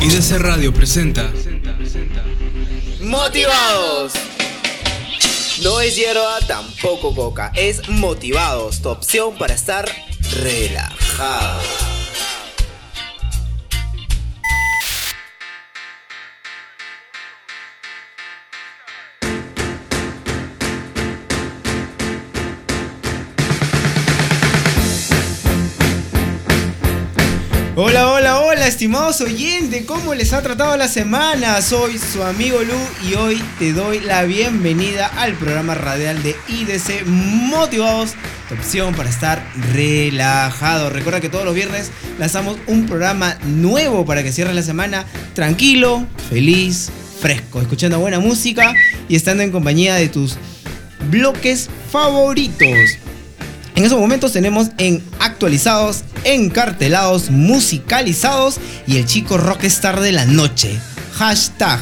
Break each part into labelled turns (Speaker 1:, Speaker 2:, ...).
Speaker 1: IDC Radio presenta
Speaker 2: Motivados. No es hierba, tampoco coca. Es Motivados, tu opción para estar relajado.
Speaker 3: Hola, hola, estimados oyentes, ¿cómo les ha tratado la semana? Soy su amigo Lu y hoy te doy la bienvenida al programa radial de IDC Motivados, tu opción para estar relajado. Recuerda que todos los viernes lanzamos un programa nuevo para que cierres la semana tranquilo, feliz, fresco, escuchando buena música y estando en compañía de tus bloques favoritos. En esos momentos tenemos en actualizados, encartelados, musicalizados y el chico rockstar de la noche. Hashtag.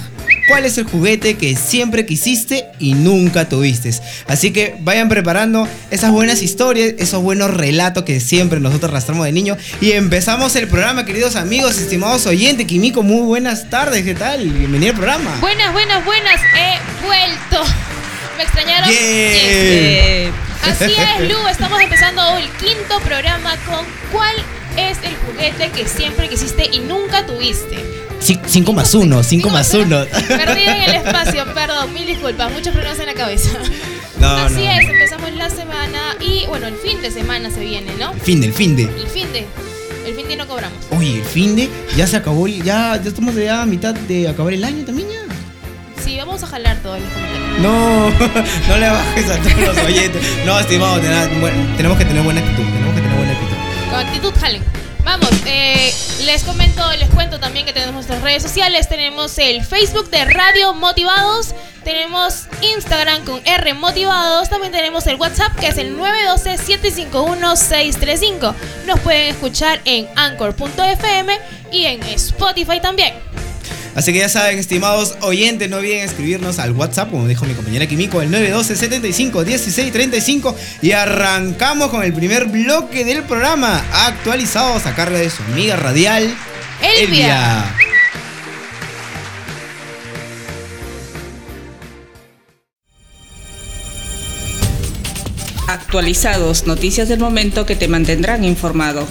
Speaker 3: ¿Cuál es el juguete que siempre quisiste y nunca tuviste? Así que vayan preparando esas buenas historias, esos buenos relatos que siempre nosotros arrastramos de niño. Y empezamos el programa, queridos amigos, estimados oyentes. Kimiko, muy buenas tardes, ¿qué tal? Bienvenido al programa.
Speaker 4: Buenas, buenas, buenas. He vuelto. ¿Me extrañaron?
Speaker 3: Yeah.
Speaker 4: Yes. Así es, Lu. Estamos empezando el quinto programa con ¿Cuál es el juguete que siempre quisiste y nunca tuviste?
Speaker 3: 5 más 1, 5 más 1.
Speaker 4: Perdido en el espacio, perdón, mil disculpas, muchos problemas en la cabeza.
Speaker 3: No,
Speaker 4: Así
Speaker 3: no.
Speaker 4: es, empezamos la semana y bueno, el fin de semana se viene, ¿no?
Speaker 3: Fin de, el fin de.
Speaker 4: El fin de. El fin de no cobramos.
Speaker 3: Oye, el fin de ya se acabó, ya, ya estamos ya a mitad de acabar el año también.
Speaker 4: Sí, vamos a jalar todos los comentarios.
Speaker 3: No, no le bajes a todos los oyentes. No, estimado, ten- tenemos que tener buena actitud, tenemos que tener buena actitud.
Speaker 4: Con actitud jalen. Vamos, eh, les comento, les cuento también que tenemos nuestras redes sociales. Tenemos el Facebook de Radio Motivados. Tenemos Instagram con R Motivados. También tenemos el WhatsApp que es el 912-751-635. Nos pueden escuchar en Anchor.fm y en Spotify también.
Speaker 3: Así que ya saben, estimados oyentes, no olviden escribirnos al WhatsApp, como dijo mi compañera Kimiko, el 912 75 16 35 y arrancamos con el primer bloque del programa, actualizados a cargo de su amiga radial,
Speaker 4: Elvia.
Speaker 5: Actualizados, noticias del momento que te mantendrán informado.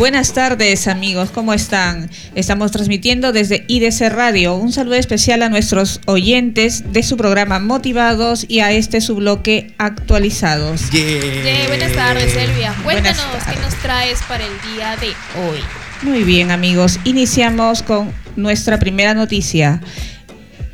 Speaker 5: Buenas tardes amigos, ¿cómo están? Estamos transmitiendo desde IDC Radio. Un saludo especial a nuestros oyentes de su programa Motivados y a este su bloque Actualizados.
Speaker 3: Yeah.
Speaker 4: Yeah, buenas tardes, Elvia. Cuéntanos qué nos traes para el día de hoy.
Speaker 5: Muy bien amigos, iniciamos con nuestra primera noticia.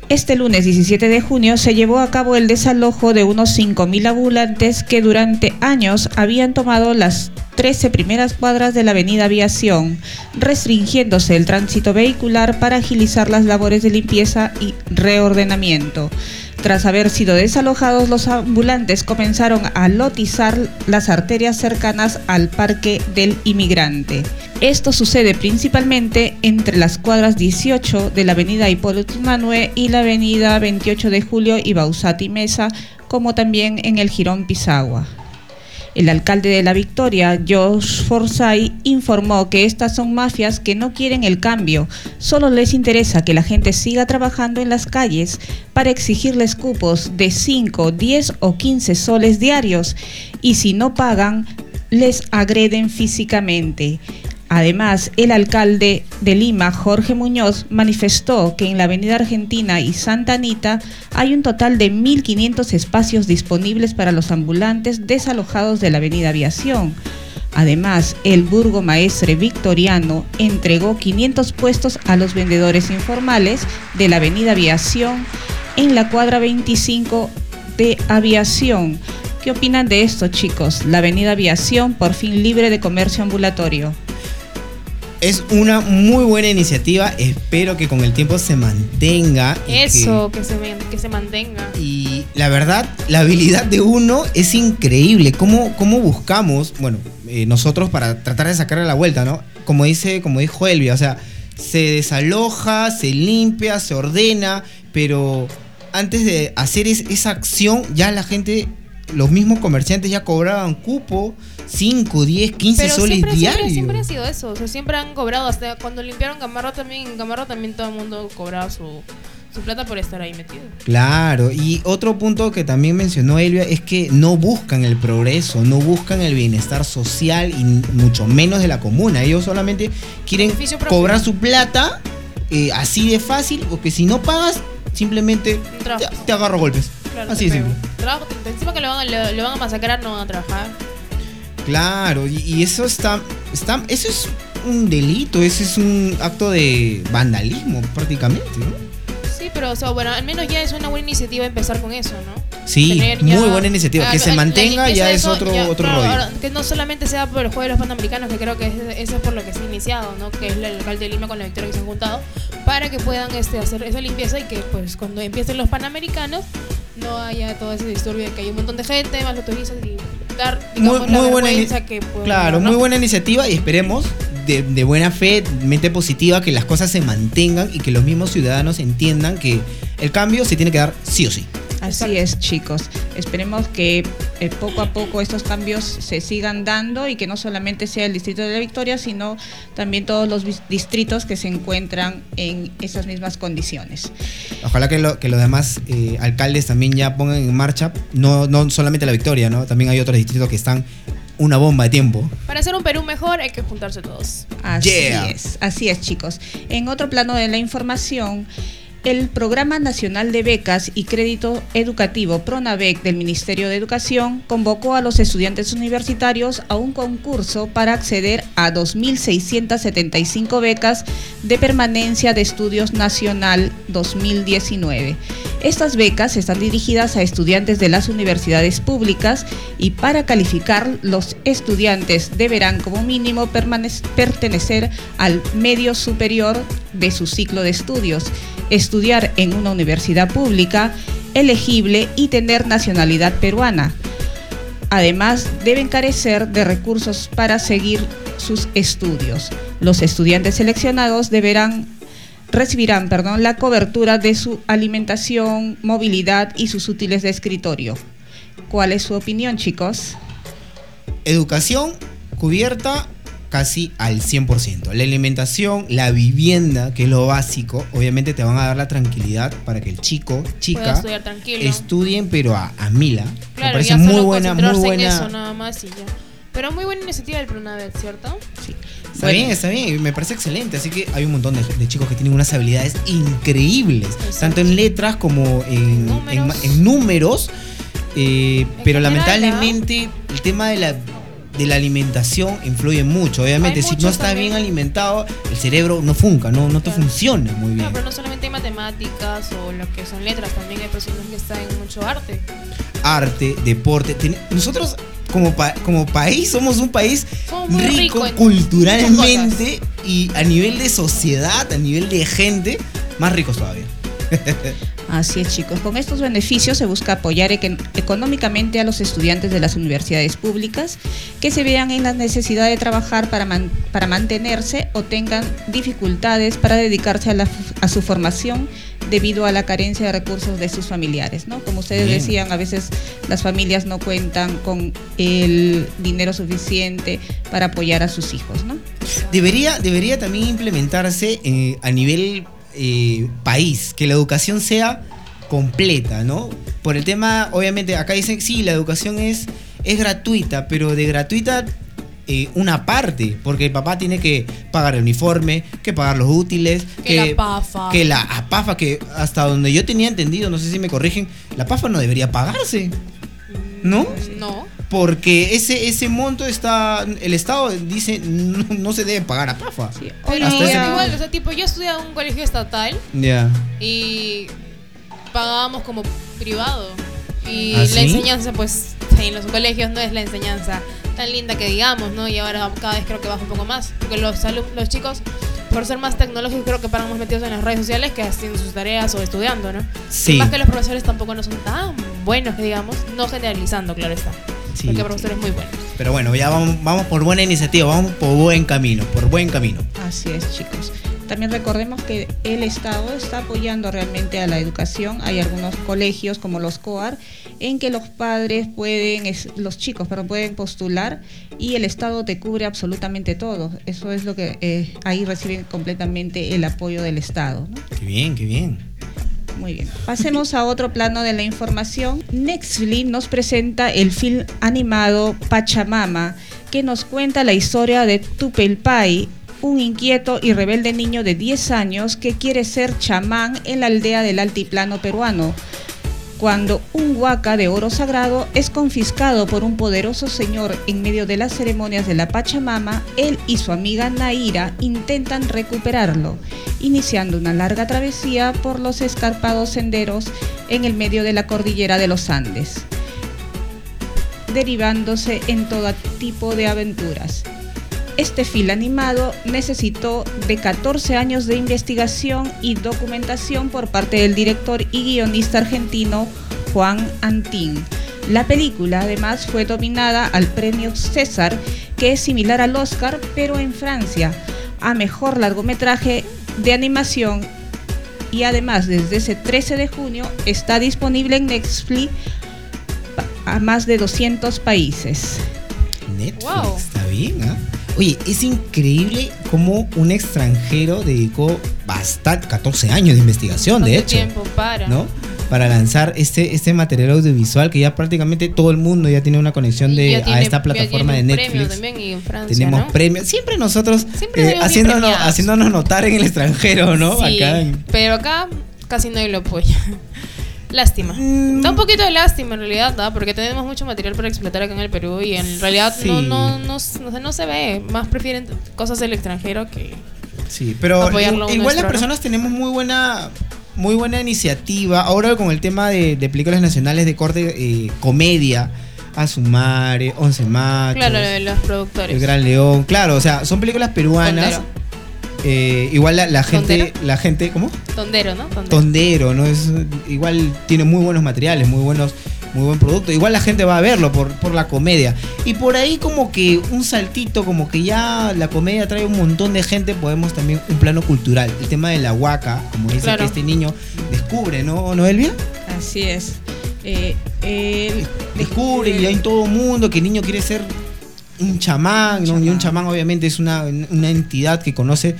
Speaker 5: Este lunes 17 de junio se llevó a cabo el desalojo de unos 5.000 ambulantes que durante años habían tomado las 13 primeras cuadras de la avenida Aviación, restringiéndose el tránsito vehicular para agilizar las labores de limpieza y reordenamiento. Tras haber sido desalojados, los ambulantes comenzaron a lotizar las arterias cercanas al Parque del Inmigrante. Esto sucede principalmente entre las cuadras 18 de la avenida Hipólito Manuel y la avenida 28 de Julio y Bausati Mesa, como también en el Girón Pisagua. El alcalde de La Victoria, Josh Forsyth, informó que estas son mafias que no quieren el cambio, solo les interesa que la gente siga trabajando en las calles para exigirles cupos de 5, 10 o 15 soles diarios y si no pagan, les agreden físicamente. Además, el alcalde de Lima, Jorge Muñoz, manifestó que en la Avenida Argentina y Santa Anita hay un total de 1.500 espacios disponibles para los ambulantes desalojados de la Avenida Aviación. Además, el burgomaestre victoriano entregó 500 puestos a los vendedores informales de la Avenida Aviación en la cuadra 25 de Aviación. ¿Qué opinan de esto, chicos? La Avenida Aviación por fin libre de comercio ambulatorio.
Speaker 3: Es una muy buena iniciativa. Espero que con el tiempo se mantenga. que-
Speaker 4: Eso, que, se, que se mantenga.
Speaker 3: Y la verdad, la habilidad de uno es increíble. ¿Cómo, cómo buscamos, bueno, eh, nosotros para tratar de sacarle la vuelta, ¿no? Como dice, como dijo Elvia, o sea, se desaloja, se limpia, se ordena, pero antes de hacer es- esa acción, ya la gente, los mismos comerciantes ya cobraban cupo, 5, 10, 15
Speaker 4: Pero
Speaker 3: soles
Speaker 4: siempre,
Speaker 3: diarios.
Speaker 4: siempre, siempre ha sido eso. O sea, siempre han cobrado. Hasta cuando limpiaron Gamarra también, en Gamarra también todo el mundo cobraba su, su plata por estar ahí metido.
Speaker 3: Claro, y otro punto que también mencionó Elvia es que no buscan el progreso, no buscan el bienestar social y mucho menos de la comuna. Ellos solamente quieren cobrar su plata eh, así de fácil, porque si no pagas, simplemente te, te agarro golpes.
Speaker 4: Claro,
Speaker 3: así
Speaker 4: pego.
Speaker 3: simple.
Speaker 4: Trabajo, encima que le van, a- le, le van a masacrar, no van a trabajar.
Speaker 3: Claro, y, y eso está, está, eso es un delito, ese es un acto de vandalismo prácticamente, ¿no?
Speaker 4: Sí, pero o sea, bueno, al menos ya es una buena iniciativa empezar con eso, ¿no?
Speaker 3: Sí,
Speaker 4: Tener
Speaker 3: muy
Speaker 4: ya-
Speaker 3: buena iniciativa. Que se mantenga ya es
Speaker 4: eso,
Speaker 3: otro,
Speaker 4: ya,
Speaker 3: otro
Speaker 4: claro,
Speaker 3: rollo.
Speaker 4: ahora, que no solamente sea por el juego de los panamericanos, que creo que es- eso es por lo que se ha iniciado, ¿no? Que es el alcalde de Lima con la victoria que se han juntado, para que puedan este, hacer esa limpieza y que pues cuando empiecen los panamericanos no haya todo ese disturbio de que hay un montón de gente, más los turistas y dar, digamos,
Speaker 3: Muy-
Speaker 4: la
Speaker 3: buena
Speaker 4: vergüenza que
Speaker 3: Claro,
Speaker 4: dar, ¿no?
Speaker 3: muy buena iniciativa y esperemos de, de buena fe, mente positiva, que las cosas se mantengan y que los mismos ciudadanos entiendan que el cambio se tiene que dar sí o sí.
Speaker 5: Así es, chicos. Esperemos que eh, poco a poco estos cambios se sigan dando y que no solamente sea el distrito de la Victoria, sino también todos los distritos que se encuentran en esas mismas condiciones.
Speaker 3: Ojalá que, lo- que los demás eh, alcaldes también ya pongan en marcha, no, no solamente la victoria, ¿no? También hay otros distritos que están una bomba de tiempo.
Speaker 4: Para hacer un Perú mejor hay que juntarse todos.
Speaker 5: Así
Speaker 3: Yeah.
Speaker 5: es, así es, chicos. En otro plano de la información, el Programa Nacional de Becas y Crédito Educativo PRONAVEC del Ministerio de Educación convocó a los estudiantes universitarios a un concurso para acceder a 2.675 becas de permanencia de estudios nacional 2019. Estas becas están dirigidas a estudiantes de las universidades públicas y para calificar los estudiantes deberán como mínimo pertenecer al medio superior de su ciclo de estudios, estudiar en una universidad pública elegible y tener nacionalidad peruana. Además, deben carecer de recursos para seguir sus estudios. Los estudiantes seleccionados deberán recibirán, perdón, la cobertura de su alimentación, movilidad y sus útiles de escritorio. ¿Cuál es su opinión, chicos?
Speaker 3: Educación cubierta casi al 100%. La alimentación, la vivienda, que es lo básico, obviamente te van a dar la tranquilidad para que el chico, chica, estudien, pero a, a mila.
Speaker 4: Claro,
Speaker 3: Me parece
Speaker 4: ya
Speaker 3: muy
Speaker 4: solo
Speaker 3: buena, muy buena.
Speaker 4: eso nada más y ya. Pero muy buena iniciativa del Pronavec, ¿cierto?
Speaker 3: Está bien, está bien, me parece excelente. Así que hay un montón de, de chicos que tienen unas habilidades increíbles,
Speaker 4: Exacto.
Speaker 3: tanto en letras como en
Speaker 4: Números.
Speaker 3: en ma- en números. eh, pero lamentablemente el tema de la, de la alimentación influye mucho. Obviamente, si no está
Speaker 4: también.
Speaker 3: bien alimentado, el cerebro no funca, no, no te
Speaker 4: Claro.
Speaker 3: funciona muy bien.
Speaker 4: No, pero no solamente hay matemáticas o lo que son letras, también hay personas que están en mucho arte.
Speaker 3: Arte, deporte. ten- nosotros como, pa- como país somos un país
Speaker 4: Somos muy
Speaker 3: rico
Speaker 4: ricos en
Speaker 3: culturalmente y a nivel de sociedad, a nivel de gente, más ricos todavía.
Speaker 5: Así es, chicos. Con estos beneficios se busca apoyar económicamente a los estudiantes de las universidades públicas que se vean en la necesidad de trabajar para, man- para mantenerse o tengan dificultades para dedicarse a, la a su formación debido a la carencia de recursos de sus familiares, ¿no? Como ustedes
Speaker 3: Bien.
Speaker 5: decían, a veces las familias no cuentan con el dinero suficiente para apoyar a sus hijos, ¿no?
Speaker 3: Debería, debería también implementarse eh, a nivel eh, país, que la educación sea completa, ¿no? Por el tema, obviamente, acá dicen, sí, la educación es, es gratuita, pero de gratuita eh, una parte, porque el papá tiene que pagar el uniforme, que pagar los útiles,
Speaker 4: Que la PAFA.
Speaker 3: que la a PAFA, que hasta donde yo tenía entendido, no sé si me corrigen, la PAFA no debería pagarse, ¿no?
Speaker 4: No.
Speaker 3: Porque ese, ese monto está, el Estado dice, no, no se debe pagar a PAFA.
Speaker 5: Sí,
Speaker 4: Pero
Speaker 3: Hasta ese
Speaker 4: igual,
Speaker 3: punto.
Speaker 4: o sea, tipo, yo estudié en un colegio estatal
Speaker 3: Ya.
Speaker 4: y pagábamos como privado. Y
Speaker 3: ¿Ah,
Speaker 4: la
Speaker 3: sí?
Speaker 4: enseñanza, pues, en los colegios no es la enseñanza tan linda que digamos, ¿no? Y ahora cada vez creo que baja un poco más. Porque los, los chicos, por ser más tecnológicos, creo que paran más metidos en las redes sociales que haciendo sus tareas o estudiando, ¿no?
Speaker 3: Sí.
Speaker 4: Más que los profesores tampoco no son tan buenos, que digamos. No generalizando, claro está.
Speaker 3: Sí.
Speaker 4: Porque profesores muy buenos.
Speaker 3: Pero bueno, ya vamos, vamos por buena iniciativa, vamos por buen camino, por buen camino.
Speaker 5: Así es, chicos. También recordemos que el Estado está apoyando realmente a la educación. Hay algunos colegios como los COAR en que los padres pueden, los chicos, pero pueden postular y el Estado te cubre absolutamente todo. Eso es lo que eh, ahí reciben completamente el apoyo del Estado.
Speaker 3: Qué bien, qué bien.
Speaker 5: Muy bien. Pasemos a otro plano de la información. Netflix nos presenta el film animado Pachamama, que nos cuenta la historia de Tupelpai, un inquieto y rebelde niño de 10 años que quiere ser chamán en la aldea del altiplano peruano cuando un huaca de oro sagrado es confiscado por un poderoso señor en medio de las ceremonias de la Pachamama, él y su amiga Naira intentan recuperarlo, iniciando una larga travesía por los escarpados senderos en el medio de la cordillera de los Andes, derivándose en todo tipo de aventuras. Este film animado necesitó de 14 años de investigación y documentación por parte del director y guionista argentino Juan Antín. La película además fue dominada al premio César, que es similar al Oscar, pero en Francia, a mejor largometraje de animación y además desde ese 13 de junio está disponible en Netflix a más de 200 países.
Speaker 3: Netflix, está bien, ¿ah? Oye, es increíble cómo un extranjero dedicó bastante, 14 años de investigación, de hecho.
Speaker 4: tiempo para?
Speaker 3: ¿No? Para lanzar este, este material audiovisual que ya prácticamente todo el mundo ya tiene una conexión de, a esta plataforma de Netflix.
Speaker 4: También y en Francia,
Speaker 3: Tenemos premios. Siempre nosotros eh, haciéndonos, haciéndonos notar en el extranjero, ¿no?
Speaker 4: Sí, pero acá casi nadie lo apoya. Lástima. Mm. Da un poquito de lástima en realidad, ¿no? porque tenemos mucho material para explotar acá en el Perú y en realidad no, no, no, no, se ve. Más prefieren cosas del extranjero que.
Speaker 3: Sí, pero igual las personas tenemos muy buena muy buena iniciativa. Ahora con el tema de, películas nacionales de corte eh, comedia. Azumare, Once Machos.
Speaker 4: Claro, los productores.
Speaker 3: El Gran León. Claro, o sea, son películas peruanas. Eh, igual la, gente, la gente, ¿cómo?
Speaker 4: Tondero, ¿no?
Speaker 3: Tondero. ¿no? Es, igual tiene muy buenos materiales, muy buenos, muy buen producto. Igual la gente va a verlo por, por la comedia. Y por ahí como que un saltito, como que ya la comedia trae un montón de gente, podemos también un plano cultural. El tema de la huaca, como dice que este niño descubre, ¿no, ¿No Elvia?
Speaker 5: Así es.
Speaker 3: Eh, descubre y hay en todo mundo que el niño quiere ser un chamán, ¿no? Y un chamán obviamente es una, entidad que conoce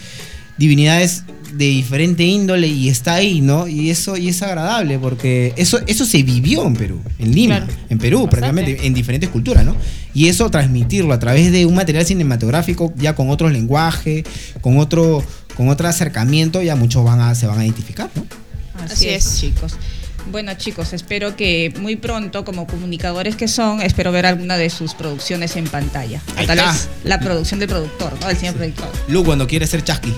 Speaker 3: divinidades de diferente índole y está ahí, ¿no? Y eso y es agradable porque eso eso se vivió en Perú, en Lima, en Perú prácticamente en diferentes culturas, ¿no? Y eso transmitirlo a través de un material cinematográfico ya con otro lenguaje, con otro con otro acercamiento, ya muchos van a se van a identificar, ¿no?
Speaker 5: Así, es, chicos. Bueno chicos, espero que muy pronto, como comunicadores que son, espero ver alguna de sus producciones en pantalla. Tal vez la producción del productor, ¿no? Del señor productor.
Speaker 3: Lu cuando quiere ser chasqui.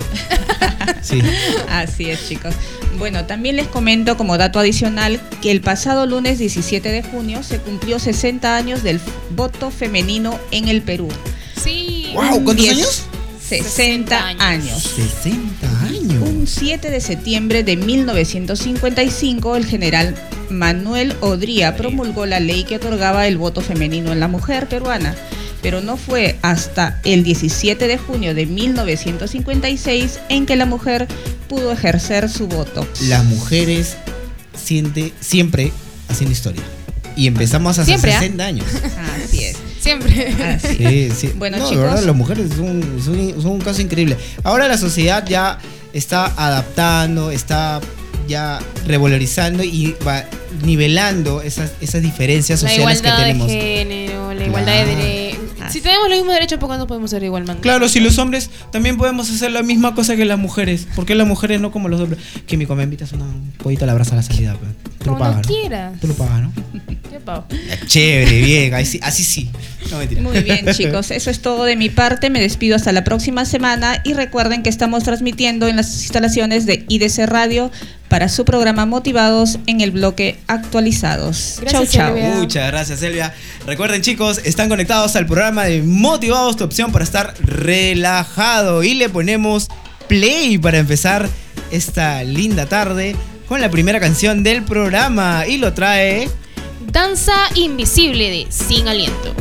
Speaker 5: sí. Así es, chicos. Bueno, también les comento como dato adicional que el pasado lunes 17 de junio se cumplió 60 años del voto femenino en el Perú.
Speaker 4: Sí.
Speaker 3: Wow, ¿cuántos años?
Speaker 5: 60 años.
Speaker 3: 60 años.
Speaker 5: Un 7 de septiembre de 1955, el general Manuel Odría promulgó la ley que otorgaba el voto femenino en la mujer peruana, pero no fue hasta el 17 de junio de 1956 en que la mujer pudo ejercer su voto.
Speaker 3: Las mujeres siente, siempre hacen historia. Y empezamos hace 60 ¿ah? años.
Speaker 4: Así es. Siempre.
Speaker 3: Ah, sí, sí. Bueno, chicos. De verdad, las mujeres son, son, un caso increíble. Ahora la sociedad ya está adaptando, está ya revalorizando y va nivelando esas, esas diferencias sociales que tenemos.
Speaker 4: La igualdad de género, la igualdad de derechos. Si tenemos los mismos derechos, ¿por qué no podemos ser igualmente?
Speaker 3: Claro, si los hombres también podemos hacer la misma cosa que las mujeres. ¿Por qué las mujeres no como los hombres? Que mi me invitas una, un pollito a la brasa a la salida. Pues.
Speaker 4: Tú lo pagas.
Speaker 3: Tú lo pagas, ¿no?
Speaker 4: Yo pago.
Speaker 3: Chévere, bien. Así, así sí.
Speaker 5: Muy bien, chicos. Eso es todo de mi parte. Me despido hasta la próxima semana. Y recuerden que estamos transmitiendo en las instalaciones de IDC Radio para su programa Motivados en el bloque Actualizados. chau, chau.
Speaker 3: Muchas gracias, Elvia. Recuerden, chicos, están conectados al programa de Motivados, tu opción para estar relajado. Y le ponemos play para empezar esta linda tarde con la primera canción del programa. Y lo trae.
Speaker 4: Danza Invisible de Sin Aliento.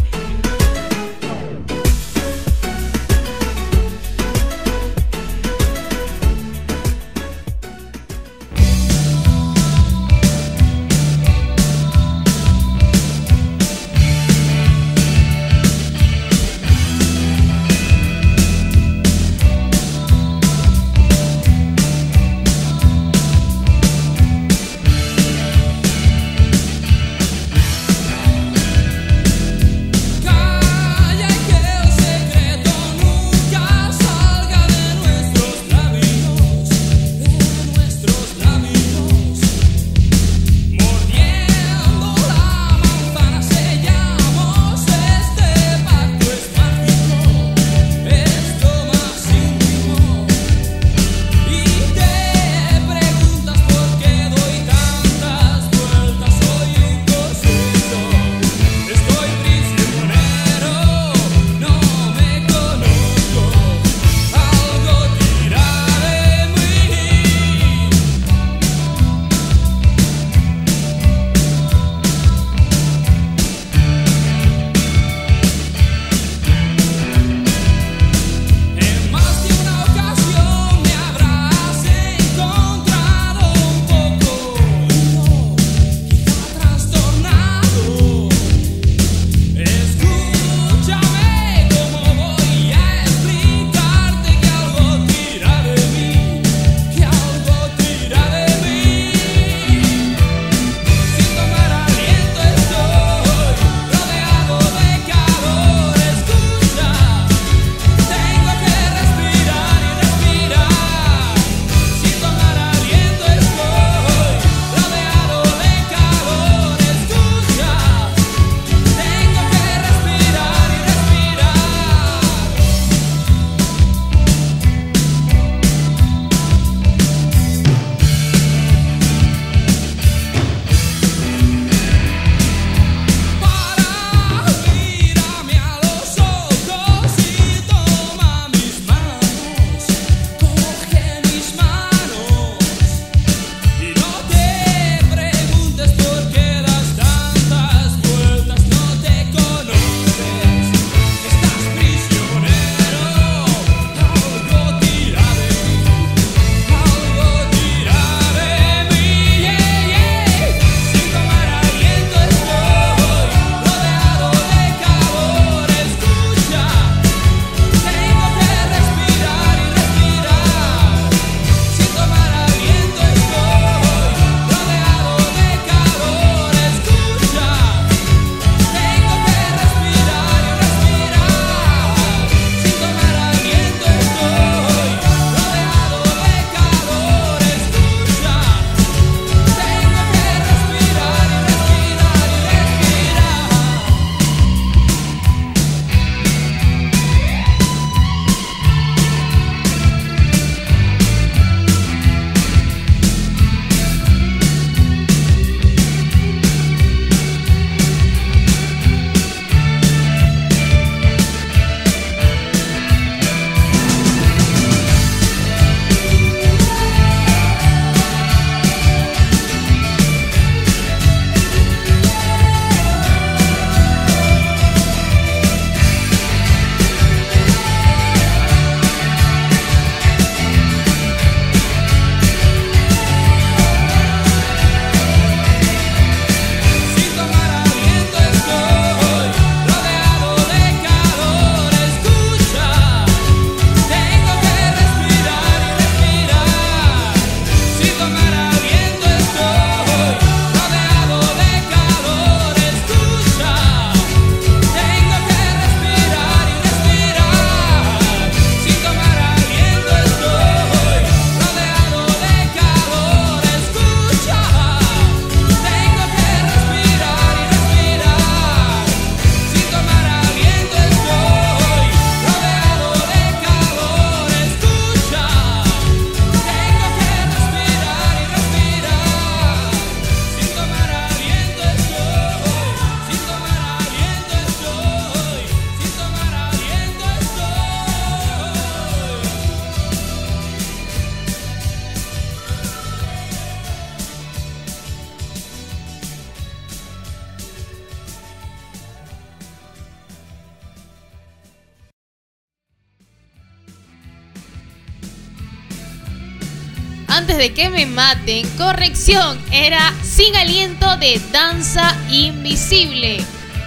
Speaker 4: Antes de que me maten, corrección, era Sin Aliento de Danza Invisible.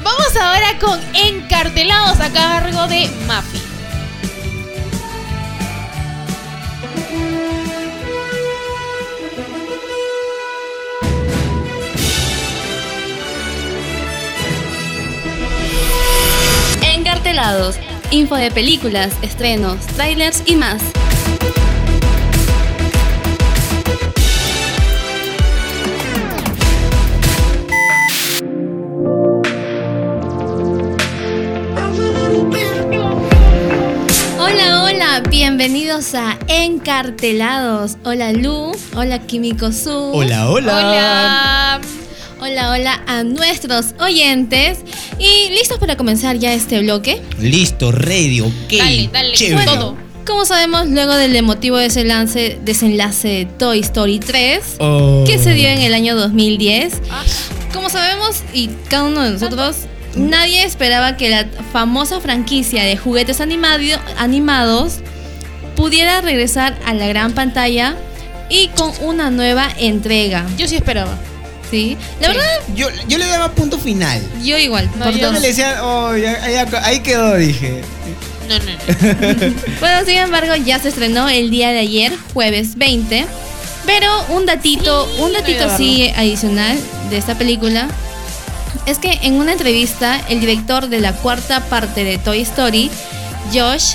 Speaker 4: Vamos ahora con Encartelados a cargo de Mafi.
Speaker 1: Encartelados, info de películas, estrenos, trailers y más. Bienvenidos a Encartelados. Hola Lu, hola Kimiko Su.
Speaker 3: Hola, hola.
Speaker 4: Hola.
Speaker 1: Hola, hola a nuestros oyentes. Y listos para comenzar ya este bloque.
Speaker 3: Listo, ready, ok.
Speaker 4: Dale, dale,
Speaker 3: chévere.
Speaker 4: todo.
Speaker 1: Como sabemos, luego del emotivo desenlace, desenlace de Toy Story 3,
Speaker 3: Oh.
Speaker 1: que se dio en el año 2010,
Speaker 4: Ah,
Speaker 1: como sabemos, y cada uno de nosotros, nadie esperaba que la famosa franquicia de juguetes animado- animados pudiera regresar a la gran pantalla y con una nueva entrega.
Speaker 4: yo sí esperaba.
Speaker 1: ¿sí? La
Speaker 4: Sí.
Speaker 1: verdad,
Speaker 3: Yo, yo le daba punto final.
Speaker 1: yo igual.
Speaker 4: No,
Speaker 1: por
Speaker 4: yo
Speaker 1: dos.
Speaker 3: Le decía, oh, ya- ya- ahí quedó, dije.
Speaker 4: No, no, no.
Speaker 1: Bueno, sin embargo, ya se estrenó el día de ayer, jueves 20. Pero un datito,
Speaker 4: Sí,
Speaker 1: un datito así adicional de esta película es que en una entrevista el director de la cuarta parte de Toy Story, Josh,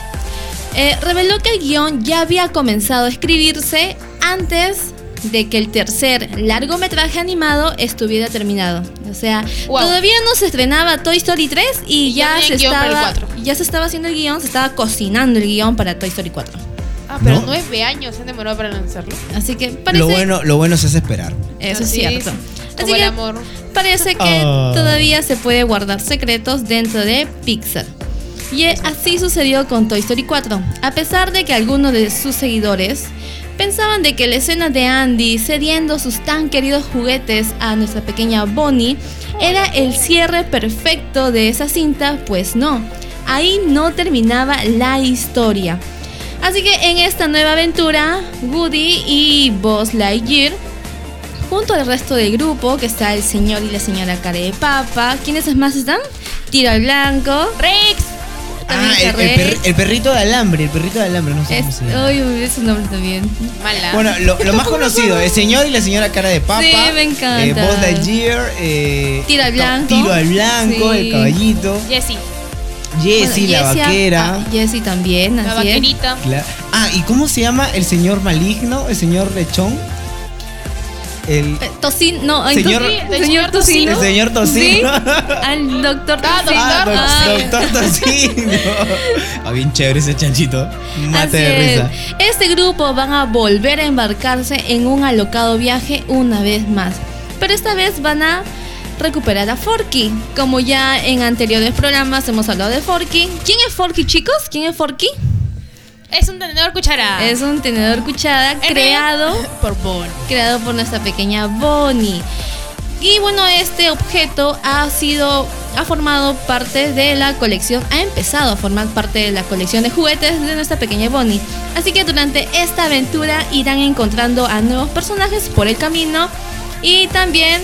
Speaker 1: eh, reveló que el guion ya había comenzado a escribirse antes de que el tercer largometraje animado estuviera terminado. O sea,
Speaker 4: Wow.
Speaker 1: todavía no se estrenaba Toy Story 3 y,
Speaker 4: Y ya
Speaker 1: se estaba,
Speaker 4: 4.
Speaker 1: ya se estaba haciendo el guion, se estaba cocinando el guion para Toy Story 4.
Speaker 4: Ah, pero
Speaker 3: ¿No?
Speaker 4: nueve años se han demorado para lanzarlo.
Speaker 1: Así que parece
Speaker 3: Lo bueno, lo bueno se hace esperar.
Speaker 1: eso es
Speaker 4: Así
Speaker 1: cierto.
Speaker 4: Como
Speaker 1: Así
Speaker 4: el
Speaker 1: que
Speaker 4: amor.
Speaker 1: parece que
Speaker 3: Ah.
Speaker 1: todavía se puede guardar secretos dentro de Pixar. Y eh, así sucedió con Toy Story 4. A pesar de que algunos de sus seguidores pensaban de que la escena de Andy cediendo sus tan queridos juguetes a nuestra pequeña Bonnie era el cierre perfecto de esa cinta, pues no. Ahí no terminaba la historia. Así que en esta nueva aventura, Woody y Buzz Lightyear Junto al resto del grupo, que está el señor y la señora Care de Papa. ¿Quiénes más están? Tiro al blanco.
Speaker 4: Rex.
Speaker 1: También
Speaker 3: Ah, el,
Speaker 1: está
Speaker 3: el
Speaker 1: Rex.
Speaker 3: perri- el perrito de alambre, el perrito de alambre, no sé
Speaker 1: Es,
Speaker 3: cómo se llama.
Speaker 1: uy, uy, es su nombre también.
Speaker 4: Mala.
Speaker 3: Bueno, lo, lo más conocido, el señor y la señora cara de papa.
Speaker 1: Sí, me encanta.
Speaker 3: Eh, Buzz Lightyear, eh,
Speaker 1: Tiro al blanco.
Speaker 3: Tiro al blanco,
Speaker 1: Sí.
Speaker 3: el caballito.
Speaker 4: Jessie.
Speaker 3: Jessie, la vaquera.
Speaker 1: ah, Jessie también,
Speaker 4: La
Speaker 1: así
Speaker 4: vaquerita.
Speaker 3: Ah, ¿y cómo se llama el señor maligno? El señor lechón. El,
Speaker 1: Eh, Tocino, no,
Speaker 3: Señor-
Speaker 4: señor Tocino.
Speaker 3: el señor tocino.
Speaker 1: Sí, al doctor
Speaker 4: Ah,
Speaker 1: Tocino.
Speaker 3: Ah, doc-
Speaker 1: Ay.
Speaker 3: doctor Tocino. Ah, bien chévere ese chanchito. Mate
Speaker 1: Así
Speaker 3: de
Speaker 1: es.
Speaker 3: risa.
Speaker 1: Este grupo van a volver a embarcarse en un alocado viaje una vez más. Pero esta vez van a recuperar a Forky. Como ya en anteriores programas hemos hablado de Forky. ¿Quién es Forky, chicos? ¿Quién es Forky?
Speaker 4: Es un tenedor cuchara.
Speaker 1: Es un tenedor cuchara creado
Speaker 4: por Bon.
Speaker 1: creado por nuestra pequeña Bonnie. Y bueno, este objeto ha sido, ha formado parte de la colección, ha empezado a formar parte de la colección de juguetes de nuestra pequeña Bonnie. Así que durante esta aventura irán encontrando a nuevos personajes por el camino y también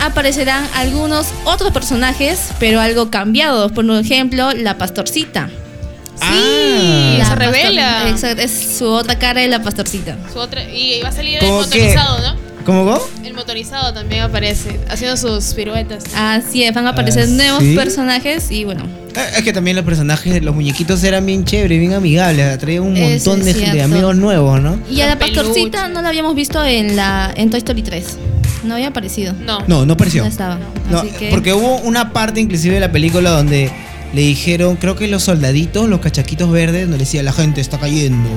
Speaker 1: aparecerán algunos otros personajes, pero algo cambiados. Por ejemplo, la pastorcita.
Speaker 3: Ah.
Speaker 1: La
Speaker 4: se revela.
Speaker 1: Exacto, es su otra cara de la pastorcita.
Speaker 4: Su otra, y va a salir el motorizado, ¿no?
Speaker 3: ¿Cómo go?
Speaker 4: El motorizado también aparece, haciendo sus piruetas.
Speaker 1: Así es, van a aparecer
Speaker 3: Ah,
Speaker 1: nuevos
Speaker 3: ¿sí?
Speaker 1: personajes y bueno,
Speaker 3: Eh, Es que también los personajes, los muñequitos eran bien chéveres, bien amigables. Traían un
Speaker 1: Eso
Speaker 3: montón de, amigos nuevos, ¿no?
Speaker 1: y a la pastorcita no la habíamos visto en la en Toy Story 3. No había aparecido.
Speaker 4: No.
Speaker 3: No, no apareció.
Speaker 1: No estaba.
Speaker 3: No,
Speaker 1: Así que
Speaker 3: porque hubo una parte inclusive de la película donde le dijeron, creo que los soldaditos, los cachaquitos verdes, donde le decía la gente está cayendo.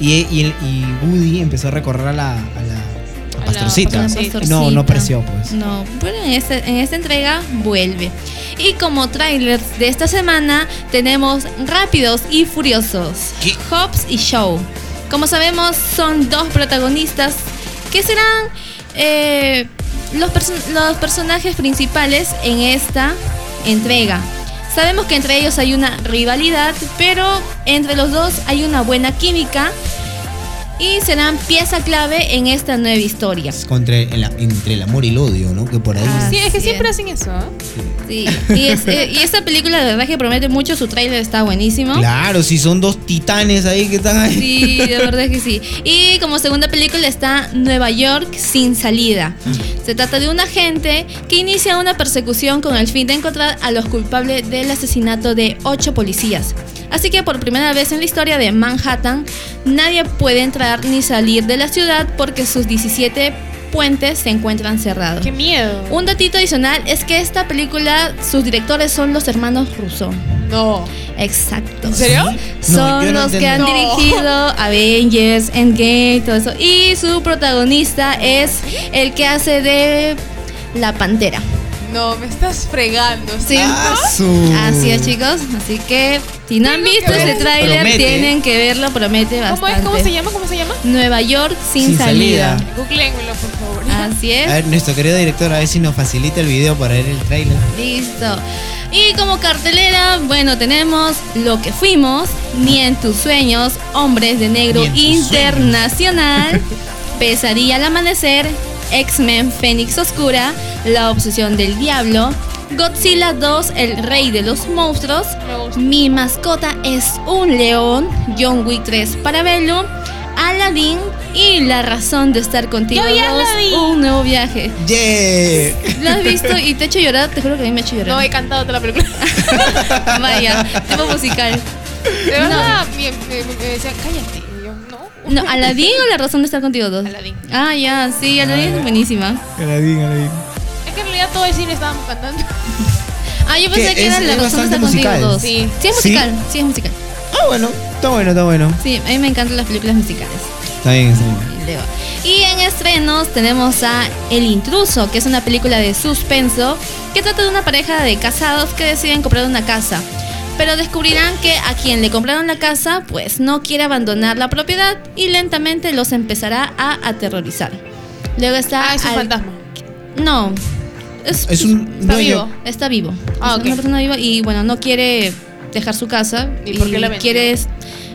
Speaker 3: Y, y, el- y Woody empezó a recorrer a la, a la- a pastorcita. No, no apareció pues.
Speaker 1: No, en, este- en esta entrega vuelve. Y como trailers de esta semana tenemos Rápidos y Furiosos,
Speaker 3: ¿Qué?
Speaker 1: Hobbs y Show. Como sabemos son dos protagonistas que serán eh, los, perso- los personajes principales en esta entrega. Sabemos que entre ellos hay una rivalidad, pero entre los dos hay una buena química y serán pieza clave en esta nueva historia.
Speaker 3: Contra el- entre el amor y el odio, ¿no? Que por ahí.
Speaker 1: Ah,
Speaker 4: Sí, es que siempre
Speaker 1: es.
Speaker 4: hacen eso. ¿eh?
Speaker 1: Sí, y, es- eh, y esta película de verdad que promete mucho, su tráiler está buenísimo.
Speaker 3: Claro, si son dos titanes ahí que están ahí.
Speaker 1: Sí, de verdad que sí. Y como segunda película está Nueva York sin salida. Se trata de un agente que inicia una persecución con el fin de encontrar a los culpables del asesinato de ocho policías. Así que por primera vez en la historia de Manhattan, nadie puede entrar ni salir de la ciudad porque sus 17 puentes se encuentran cerrados.
Speaker 4: Qué miedo.
Speaker 1: Un datito adicional es que esta película, sus directores son los hermanos Russo.
Speaker 4: No.
Speaker 1: Exacto.
Speaker 4: ¿En serio?
Speaker 1: Son
Speaker 3: No, yo no
Speaker 1: los que han.
Speaker 4: No.
Speaker 1: dirigido Avengers, Endgame, todo eso. Y su protagonista es el que hace de la pantera.
Speaker 4: No, me estás fregando.
Speaker 1: Sí. Así es, chicos. Así que si no han visto este tráiler, tienen que verlo. Promete
Speaker 4: ¿Cómo
Speaker 1: bastante.
Speaker 4: es? ¿Cómo se llama? ¿Cómo se llama?
Speaker 1: Nueva York sin,
Speaker 3: Sin
Speaker 1: salida.
Speaker 3: salida.
Speaker 4: Por favor.
Speaker 1: Así es.
Speaker 3: A ver, nuestro querido director, a ver si nos facilita el video para ver el trailer.
Speaker 1: Listo. Y como cartelera, bueno, tenemos Lo que fuimos, Ni en tus sueños, Hombres de Negro Internacional, Pesadilla al amanecer, X-Men Fénix Oscura, La obsesión del diablo, Godzilla 2, El rey de los monstruos. Mi mascota es un león, John Wick 3 Parabellum, Aladdin y La razón de estar contigo
Speaker 4: Yo vi
Speaker 1: 2,
Speaker 4: Aladdin.
Speaker 1: un nuevo viaje.
Speaker 3: ¡Yeah!
Speaker 1: ¿Lo has visto y te ha hecho llorar? Te juro que a mí me ha hecho llorar.
Speaker 4: No he cantado toda la película.
Speaker 1: Vaya, tipo musical.
Speaker 4: De verdad, me, me- me decían, cállate. No.
Speaker 1: Aladdin o la razón de estar contigo dos.
Speaker 4: Aladdin.
Speaker 1: Ah, ya, sí, Aladdin es buenísima.
Speaker 3: Aladín, Aladín.
Speaker 4: Es que en realidad todo el cine estaban cantando.
Speaker 1: Ah, yo pensé que era
Speaker 3: Es-
Speaker 1: la
Speaker 3: es
Speaker 1: razón de estar contigo dos.
Speaker 4: Sí.
Speaker 1: Sí, es
Speaker 3: ¿Sí?
Speaker 1: musical, sí es musical.
Speaker 3: Ah, bueno, está bueno, está bueno.
Speaker 1: Sí, a mí me encantan las películas musicales.
Speaker 3: Está bien, está bien.
Speaker 1: Y en estrenos tenemos a El Intruso, que es una película de suspenso que trata de una pareja de casados que deciden comprar una casa. Pero descubrirán que a quien le compraron la casa, pues no quiere abandonar la propiedad y lentamente los empezará a aterrorizar. Luego está.
Speaker 4: Ah, es un
Speaker 1: Al-
Speaker 4: fantasma.
Speaker 1: No. Es,
Speaker 3: Es un
Speaker 4: Está
Speaker 3: dueño.
Speaker 4: vivo.
Speaker 1: Está vivo.
Speaker 4: Ah,
Speaker 1: es
Speaker 4: ok.
Speaker 1: una persona viva y bueno, no quiere dejar su casa.
Speaker 4: ¿Y por qué la
Speaker 1: quiere. Esa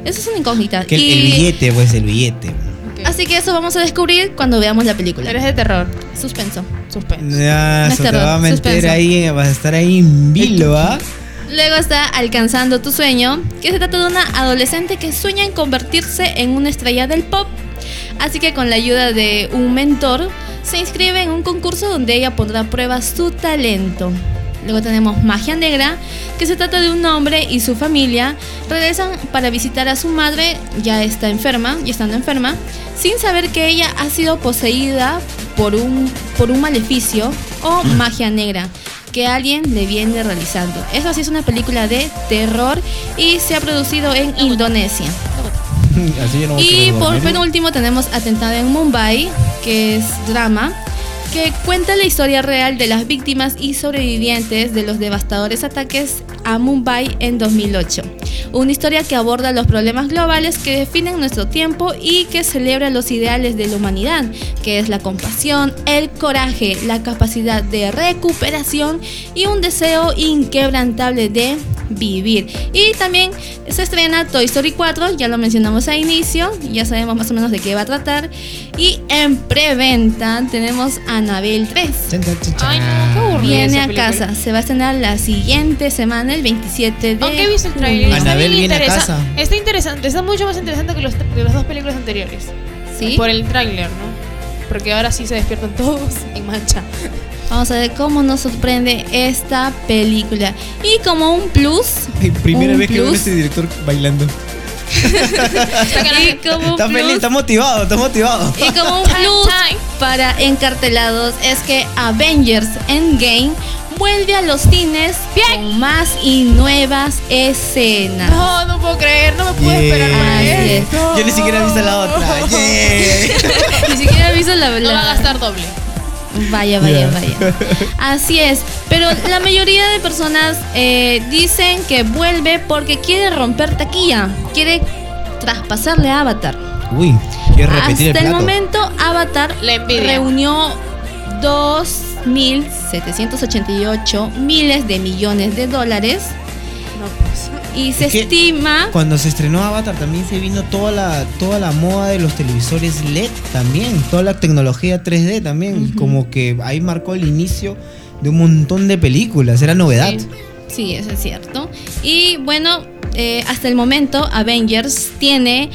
Speaker 1: es una incógnita.
Speaker 3: Que el,
Speaker 1: Y-
Speaker 3: el billete, pues el billete.
Speaker 4: Ok.
Speaker 1: Así que eso vamos a descubrir cuando veamos la película.
Speaker 4: Pero es de terror.
Speaker 1: Suspenso.
Speaker 4: Suspense.
Speaker 3: Ya,
Speaker 1: No es
Speaker 3: eso te
Speaker 1: terror,
Speaker 3: va a meter
Speaker 1: suspenso.
Speaker 3: ahí, vas a estar ahí en vilo, ¿ah?
Speaker 1: Luego está Alcanzando tu sueño, que se trata de una adolescente que sueña en convertirse en una estrella del pop. Así que con la ayuda de un mentor, se inscribe en un concurso donde ella pondrá a prueba su talento. Luego tenemos Magia Negra, que se trata de un hombre y su familia regresan para visitar a su madre, ya está enferma, y estando enferma, sin saber que ella ha sido poseída por un, por un maleficio o magia negra que alguien le viene realizando. Eso sí es una película de terror y se ha producido en Indonesia.
Speaker 3: Así no
Speaker 1: Y por penúltimo tenemos Atentado en Mumbai, que es drama, que cuenta la historia real de las víctimas y sobrevivientes de los devastadores ataques a Mumbai en 2008. Una historia que aborda los problemas globales que definen nuestro tiempo y que celebra los ideales de la humanidad, que es la compasión, el coraje, la capacidad de recuperación y un deseo inquebrantable de vivir. Y también se estrena Toy Story 4, ya lo mencionamos a inicio, ya sabemos más o menos de qué va a tratar. Y en preventa tenemos Anabel 3.
Speaker 3: Chan, chan, chan, chan.
Speaker 4: Ay, no, qué aburrido.
Speaker 1: Viene a
Speaker 4: película.
Speaker 1: casa, se va a estrenar la siguiente semana, el 27 de.
Speaker 4: Aunque he visto el trailer. Está
Speaker 3: Anabel viene a casa.
Speaker 4: Está interesante. Está mucho más interesante que, los, que las dos películas anteriores.
Speaker 1: ¿Sí?
Speaker 4: Por el tráiler, ¿no? Porque ahora sí se despiertan todos en mancha.
Speaker 1: Vamos a ver cómo nos sorprende esta película. Y como un plus.
Speaker 3: Primera
Speaker 1: un
Speaker 3: vez que veo a
Speaker 1: plus,
Speaker 3: este director bailando.
Speaker 1: Y como
Speaker 3: Está
Speaker 1: plus,
Speaker 3: feliz, está motivado, está motivado.
Speaker 1: Y como un plus para encartelados es que Avengers Endgame vuelve a los cines con más y nuevas escenas.
Speaker 4: No, no puedo creer. No me puedo
Speaker 3: Yeah.
Speaker 4: esperar para esto.
Speaker 3: Yo ni siquiera he visto la otra. Yeah.
Speaker 1: Ni siquiera he visto la,
Speaker 4: No
Speaker 1: la-
Speaker 4: va a gastar doble.
Speaker 1: Vaya, vaya,
Speaker 3: Ya.
Speaker 1: vaya. Así es. Pero la mayoría de personas eh, dicen que vuelve porque quiere romper taquilla. Quiere traspasarle a Avatar.
Speaker 3: Uy, quiero repetir
Speaker 1: Hasta
Speaker 3: el
Speaker 1: el, momento, Avatar
Speaker 4: La envidia.
Speaker 1: Reunió 2.788 miles de millones de dólares
Speaker 4: No, pues.
Speaker 1: Y se
Speaker 3: Es
Speaker 1: estima...
Speaker 3: Cuando se estrenó Avatar también se vino toda la, toda la moda de los televisores LED también, toda la tecnología 3D también, como que ahí marcó el inicio de un montón de películas, era novedad.
Speaker 4: Sí.
Speaker 1: Sí, eso es cierto. Y bueno, eh, hasta el momento Avengers tiene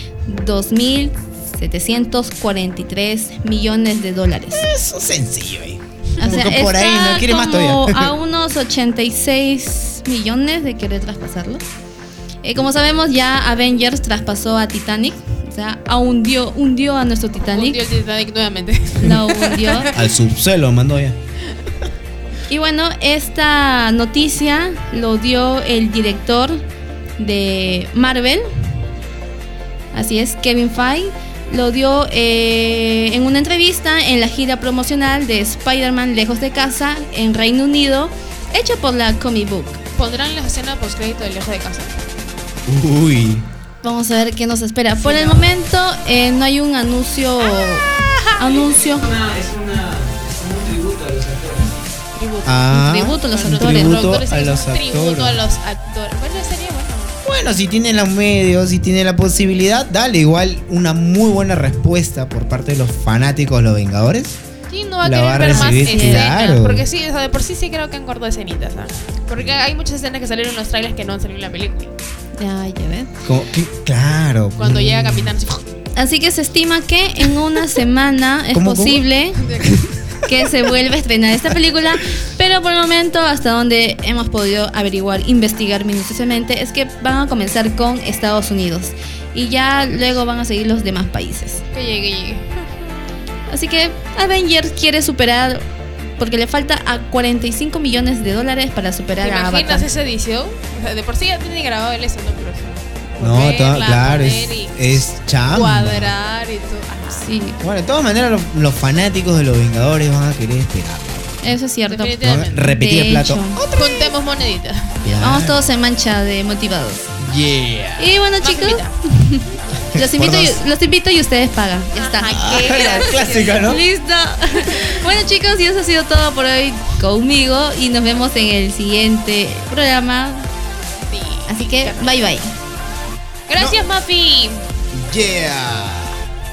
Speaker 1: 2.743 millones de dólares.
Speaker 3: Eso es sencillo ahí.
Speaker 1: O
Speaker 3: Como
Speaker 1: sea,
Speaker 3: por ahí no quiere más todavía.
Speaker 1: a unos 86 millones de querer traspasarlo. Eh, como sabemos, ya Avengers traspasó a Titanic. O sea, a hundió, hundió a nuestro Titanic.
Speaker 4: Hundió el Titanic nuevamente.
Speaker 1: Lo hundió.
Speaker 3: Al subsuelo mandó ya.
Speaker 1: Y bueno, esta noticia lo dio el director de Marvel. Así es, Kevin Feige. Lo dio eh, en una entrevista en la gira promocional de Spider-Man Lejos de Casa en Reino Unido, hecha por la Comic Book.
Speaker 4: Pondrán la escena post crédito de lejos de casa.
Speaker 3: Uy.
Speaker 1: Vamos a ver qué nos espera. Por el momento eh, no hay un anuncio. Anuncio.
Speaker 4: Tributo.
Speaker 3: Ah,
Speaker 1: tributo a los
Speaker 3: un
Speaker 1: actores.
Speaker 3: tributo
Speaker 4: Productores
Speaker 3: a
Speaker 4: hacen
Speaker 3: los
Speaker 4: un tributo a
Speaker 3: actores.
Speaker 4: los actores. Bueno, sería bueno.
Speaker 3: Bueno, si tiene los medios, si tiene la posibilidad, dale igual una muy buena respuesta por parte de los fanáticos de los Vengadores.
Speaker 4: Sí, no va a
Speaker 3: La
Speaker 4: querer
Speaker 3: va a
Speaker 4: ver más escenas.
Speaker 3: claro.
Speaker 4: Porque sí, o sea, de por sí sí creo que han cortado escenitas. ¿ah? Porque hay muchas escenas que salieron en los trailers que no han salido en la película.
Speaker 1: Ya, ya ves.
Speaker 3: Como claro.
Speaker 4: Cuando
Speaker 3: mm.
Speaker 4: llega Capitán, así,
Speaker 1: Así que se estima que en una semana es
Speaker 3: ¿Cómo, cómo?
Speaker 1: que se vuelva a estrenar esta película, pero por el momento hasta donde hemos podido averiguar, investigar minuciosamente, es que van a comenzar con Estados Unidos y ya luego van a seguir los demás países.
Speaker 4: que llegue, llegue.
Speaker 1: Así que Avengers quiere superar, porque le falta a 45 millones de dólares para
Speaker 4: ¿Te
Speaker 1: superar a
Speaker 4: imaginas
Speaker 1: Avatar.
Speaker 4: esa edición? O sea, de por sí ya tiene grabado el eso, ¿no?
Speaker 3: No, todo- claro, es,
Speaker 4: y
Speaker 3: es chamba.
Speaker 4: Cuadrar y todo. Ajá.
Speaker 1: Sí,
Speaker 3: Bueno, de todas maneras, los, los fanáticos de los Vengadores van a querer esperar.
Speaker 1: eso es cierto.
Speaker 4: Definitivamente.
Speaker 3: Repetir
Speaker 1: De
Speaker 3: el plato.
Speaker 1: hecho.
Speaker 4: Contemos moneditas.
Speaker 1: Vamos todos en mancha de motivados.
Speaker 3: Yeah.
Speaker 1: Y bueno
Speaker 4: Más
Speaker 1: chicos, los invito, y, los invito y ustedes pagan. Ya está.
Speaker 4: Ajá, qué gracia.
Speaker 3: clásica, ¿no?
Speaker 1: Listo. Bueno chicos, y eso ha sido todo por hoy conmigo y nos vemos en el siguiente programa.
Speaker 4: Sí.
Speaker 1: Así que bye bye.
Speaker 4: Gracias, Mafi.
Speaker 3: Yeah.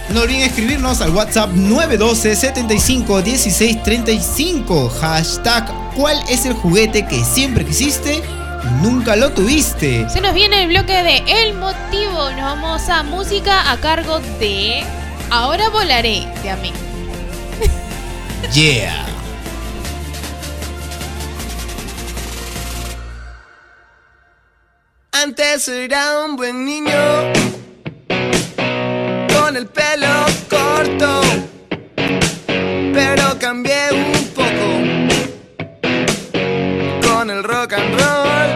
Speaker 3: No olviden escribirnos al WhatsApp 912 75 16 35. Hashtag ¿Cuál es el juguete que siempre quisiste y nunca lo tuviste?
Speaker 4: Se nos viene el bloque de El Motivo. Nos vamos a música a cargo de Ahora Volaré de Amén.
Speaker 3: Yeah.
Speaker 2: Antes era un buen niño con el pelo corto, pero cambié un poco con el rock and roll.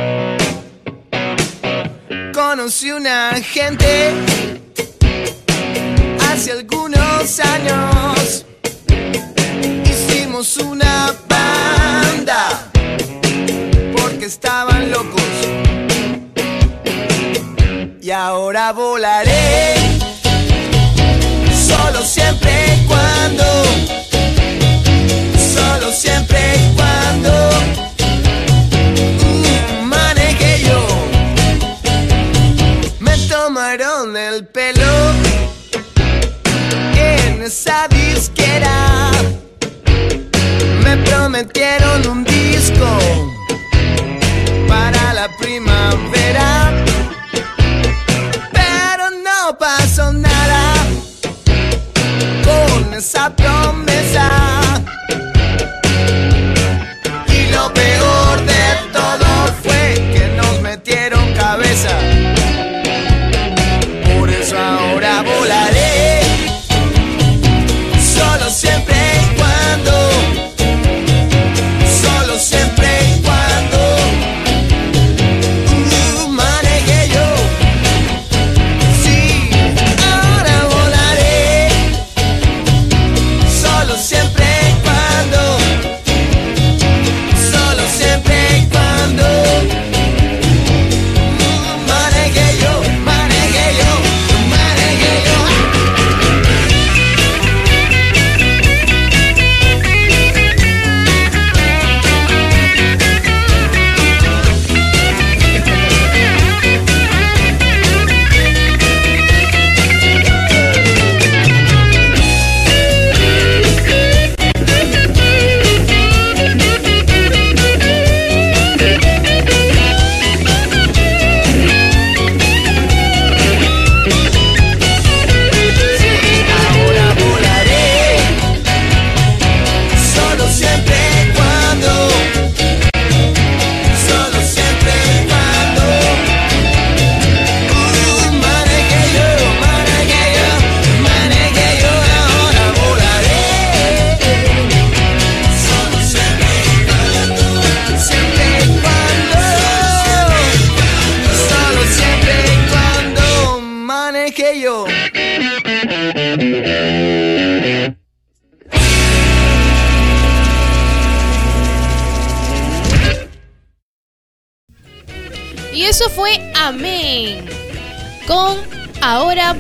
Speaker 2: Conocí una gente hace algunos años. Hicimos una volaré.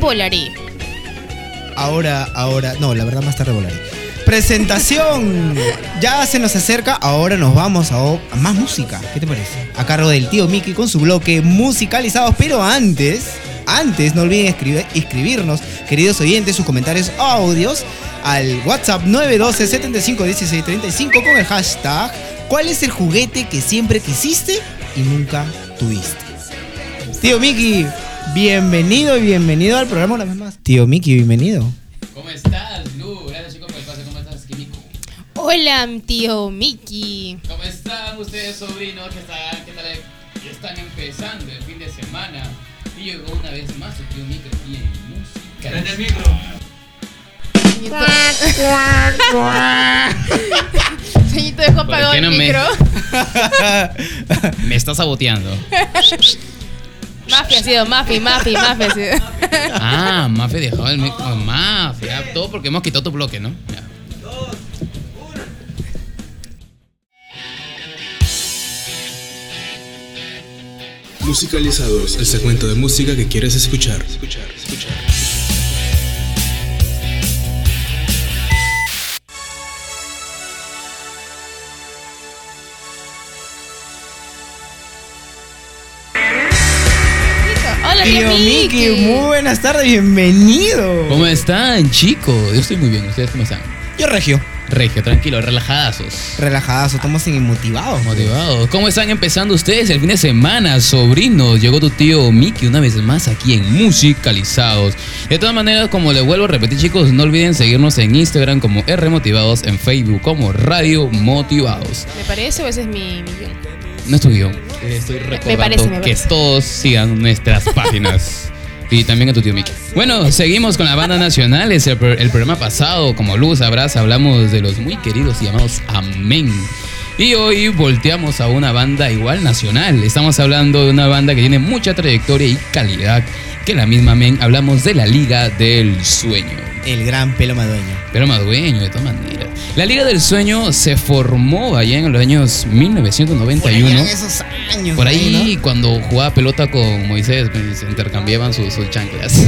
Speaker 4: Volaré.
Speaker 3: Ahora, ahora, no, la verdad más tarde volaré. Presentación. Ya se nos acerca, ahora nos vamos a, a más música. ¿Qué te parece? A cargo del tío Mickey con su bloque musicalizados, pero antes, antes no olviden escribir, escribirnos, queridos oyentes, sus comentarios o audios al WhatsApp 912 75 16 35 con el hashtag ¿Cuál es el juguete que siempre quisiste y nunca tuviste? Tío Mickey, bienvenido y bienvenido al programa una vez más. Tío Mickey, bienvenido.
Speaker 6: ¿Cómo estás, Lu? Gracias, chicos, por el pase. ¿Cómo estás, Kimiko?
Speaker 4: Hola, tío Mickey.
Speaker 6: ¿Cómo están ustedes, sobrinos? ¿Qué tal? ¿Qué tal? Ya están empezando el fin de semana. Y llegó una vez más el tío Micro aquí en música.
Speaker 7: Prende el micro.
Speaker 4: Señorito dejó
Speaker 6: ¿Por
Speaker 4: apagado
Speaker 6: qué
Speaker 4: el
Speaker 6: no me-
Speaker 4: micro.
Speaker 6: Me está saboteando.
Speaker 4: Mafia ha sido, mafia, mafia, mafia ha sido.
Speaker 6: Ah, Mafe dejó el micro. Mafe, ah, todo porque hemos quitado tu bloque, ¿no? Ya.
Speaker 8: Musicalizados, el segmento de música que quieres escuchar. Escuchar, escuchar.
Speaker 3: Tío Mickey, muy buenas tardes, bienvenido.
Speaker 6: ¿Cómo están, chicos? Yo estoy muy bien. ¿Ustedes cómo están?
Speaker 3: Yo Regio.
Speaker 6: Regio, tranquilo, relajadazos.
Speaker 3: Relajados, estamos en motivados.
Speaker 6: Motivados. ¿Cómo están empezando ustedes el fin de semana, sobrinos? Llegó tu tío Mickey una vez más aquí en Musicalizados. De todas maneras, como les vuelvo a repetir, chicos, no olviden seguirnos en Instagram como R Motivados, en Facebook como Radio Motivados.
Speaker 4: ¿Me parece o ese es mi
Speaker 6: es tu guion. Estoy recordando
Speaker 4: parece, me
Speaker 6: que
Speaker 4: parece.
Speaker 6: todos sigan nuestras páginas. Y también a tu tío Mickey. Bueno, seguimos con la banda nacional. Es el, el programa pasado, como Luz sabrás, hablamos de los muy queridos y llamados Amén. Y hoy volteamos a una banda igual nacional. Estamos hablando de una banda que tiene mucha trayectoria y calidad. Que la misma Amén. Hablamos de la Liga del Sueño.
Speaker 3: El gran pelo madueño.
Speaker 6: Pero Madueño, de todas maneras. La Liga del Sueño se formó allá en los años 1991.
Speaker 3: Por allá en esos años.
Speaker 6: Por ahí,
Speaker 3: ¿no?
Speaker 6: cuando jugaba pelota con Moisés, pues, se intercambiaban sus, sus chanclas.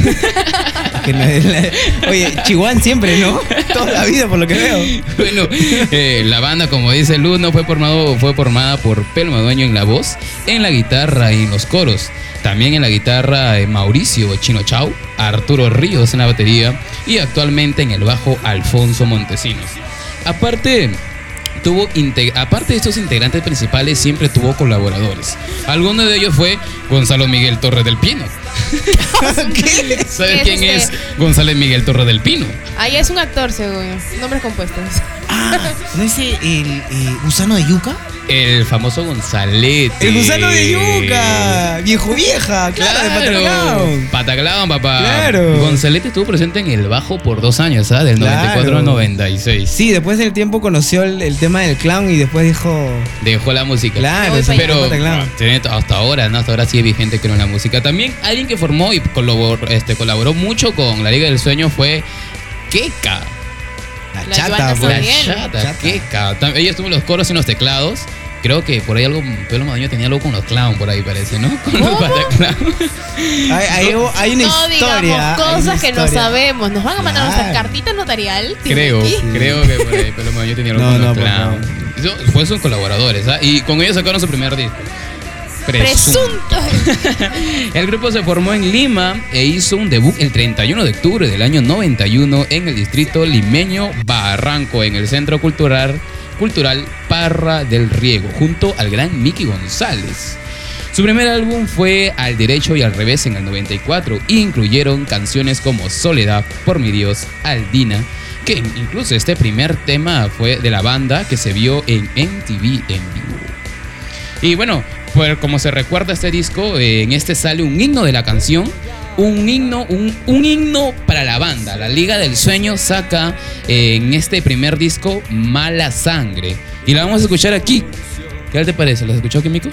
Speaker 3: Oye, Chihuahua siempre, ¿no? Toda la vida, por lo que veo.
Speaker 6: bueno, eh, la banda, como dice Luz, no fue, formado, fue formada por Pelo Madueño en la voz, en la guitarra y en los coros. También en la guitarra eh, Mauricio Chino Chau, Arturo Ríos en la batería y actualmente en el bajo Alfonso Montesinos. Aparte, tuvo aparte de estos integrantes principales, siempre tuvo colaboradores. Alguno de ellos fue Gonzalo Miguel Torres del Pino.
Speaker 3: ¿Qué?
Speaker 6: ¿Sabes
Speaker 4: ¿Qué es
Speaker 6: quién
Speaker 4: este?
Speaker 6: es González Miguel Torres del Pino?
Speaker 4: Ahí es un actor, según. Nombres compuestos.
Speaker 3: Ah, ¿no es el, el, gusano de yuca?
Speaker 6: El famoso Gonzalete.
Speaker 3: El gusano de yuca. Viejo vieja, claro, de Pataclown.
Speaker 6: Pataclown, papá.
Speaker 3: Claro.
Speaker 6: Gonzalete estuvo presente en el bajo por dos años, ¿sabes? Del
Speaker 3: Claro.
Speaker 6: 94 al 96.
Speaker 3: Sí, después del tiempo conoció el, el tema del clown y después dijo.
Speaker 6: Dejó la música.
Speaker 3: Claro,
Speaker 6: Pero hasta ahora, ¿no? Hasta ahora sigue vigente creo en la música. También alguien que formó y colaboró, este, colaboró mucho con la Liga del Sueño fue Keka.
Speaker 3: La
Speaker 4: La
Speaker 3: chata, pues.
Speaker 6: La chata,
Speaker 3: Chata.
Speaker 6: Keka. Ella estuvo en los coros y en los teclados. Creo que por ahí algo, Pelo Madueño tenía algo con los clown por ahí parece, ¿no? Con los.
Speaker 3: Hay, hay- hay una
Speaker 4: no
Speaker 3: historia.
Speaker 4: digamos cosas que no sabemos. Nos van a mandar nuestra
Speaker 3: Claro.
Speaker 4: cartita notarial.
Speaker 6: Creo, creo que por ahí tenía algo
Speaker 3: No,
Speaker 6: con
Speaker 3: no,
Speaker 6: los
Speaker 3: por
Speaker 6: clown. Eso fue sus colaboradores, ¿ah? Y con ellos sacaron su primer disco.
Speaker 4: Presunto.
Speaker 6: El grupo se formó en Lima e hizo un debut el 31 de octubre del año 91 en el distrito limeño Barranco, en el Centro Cultural, Cultural Parra del Riego, junto al gran Mickey González. Su primer álbum fue Al Derecho y al Revés en el 94 y incluyeron canciones como Soledad, Por mi Dios, Aldina, que incluso este primer tema fue de la banda que se vio en MTV en vivo. Y bueno, pues como se recuerda este disco, eh, en este sale un himno de la canción. Un himno, un, un himno para la banda. La Liga del Sueño saca eh, en este primer disco Mala Sangre. Y la vamos a escuchar aquí. ¿Qué tal te parece? ¿La has escuchado Mico?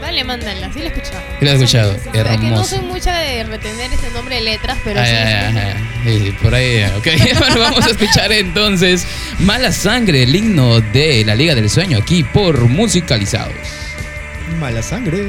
Speaker 4: Dale, mándala. Sí la he escuchado.
Speaker 6: Sí la he escuchado.
Speaker 4: Es que no
Speaker 6: Hermoso.
Speaker 4: soy mucha de retener ese nombre de letras, pero
Speaker 6: Ay,
Speaker 4: sí.
Speaker 6: ay, ay, ay. Sí, por ahí, ok. Bueno, vamos a escuchar entonces Mala Sangre, el himno de la Liga del Sueño, aquí por Musicalizados.
Speaker 3: Mala sangre.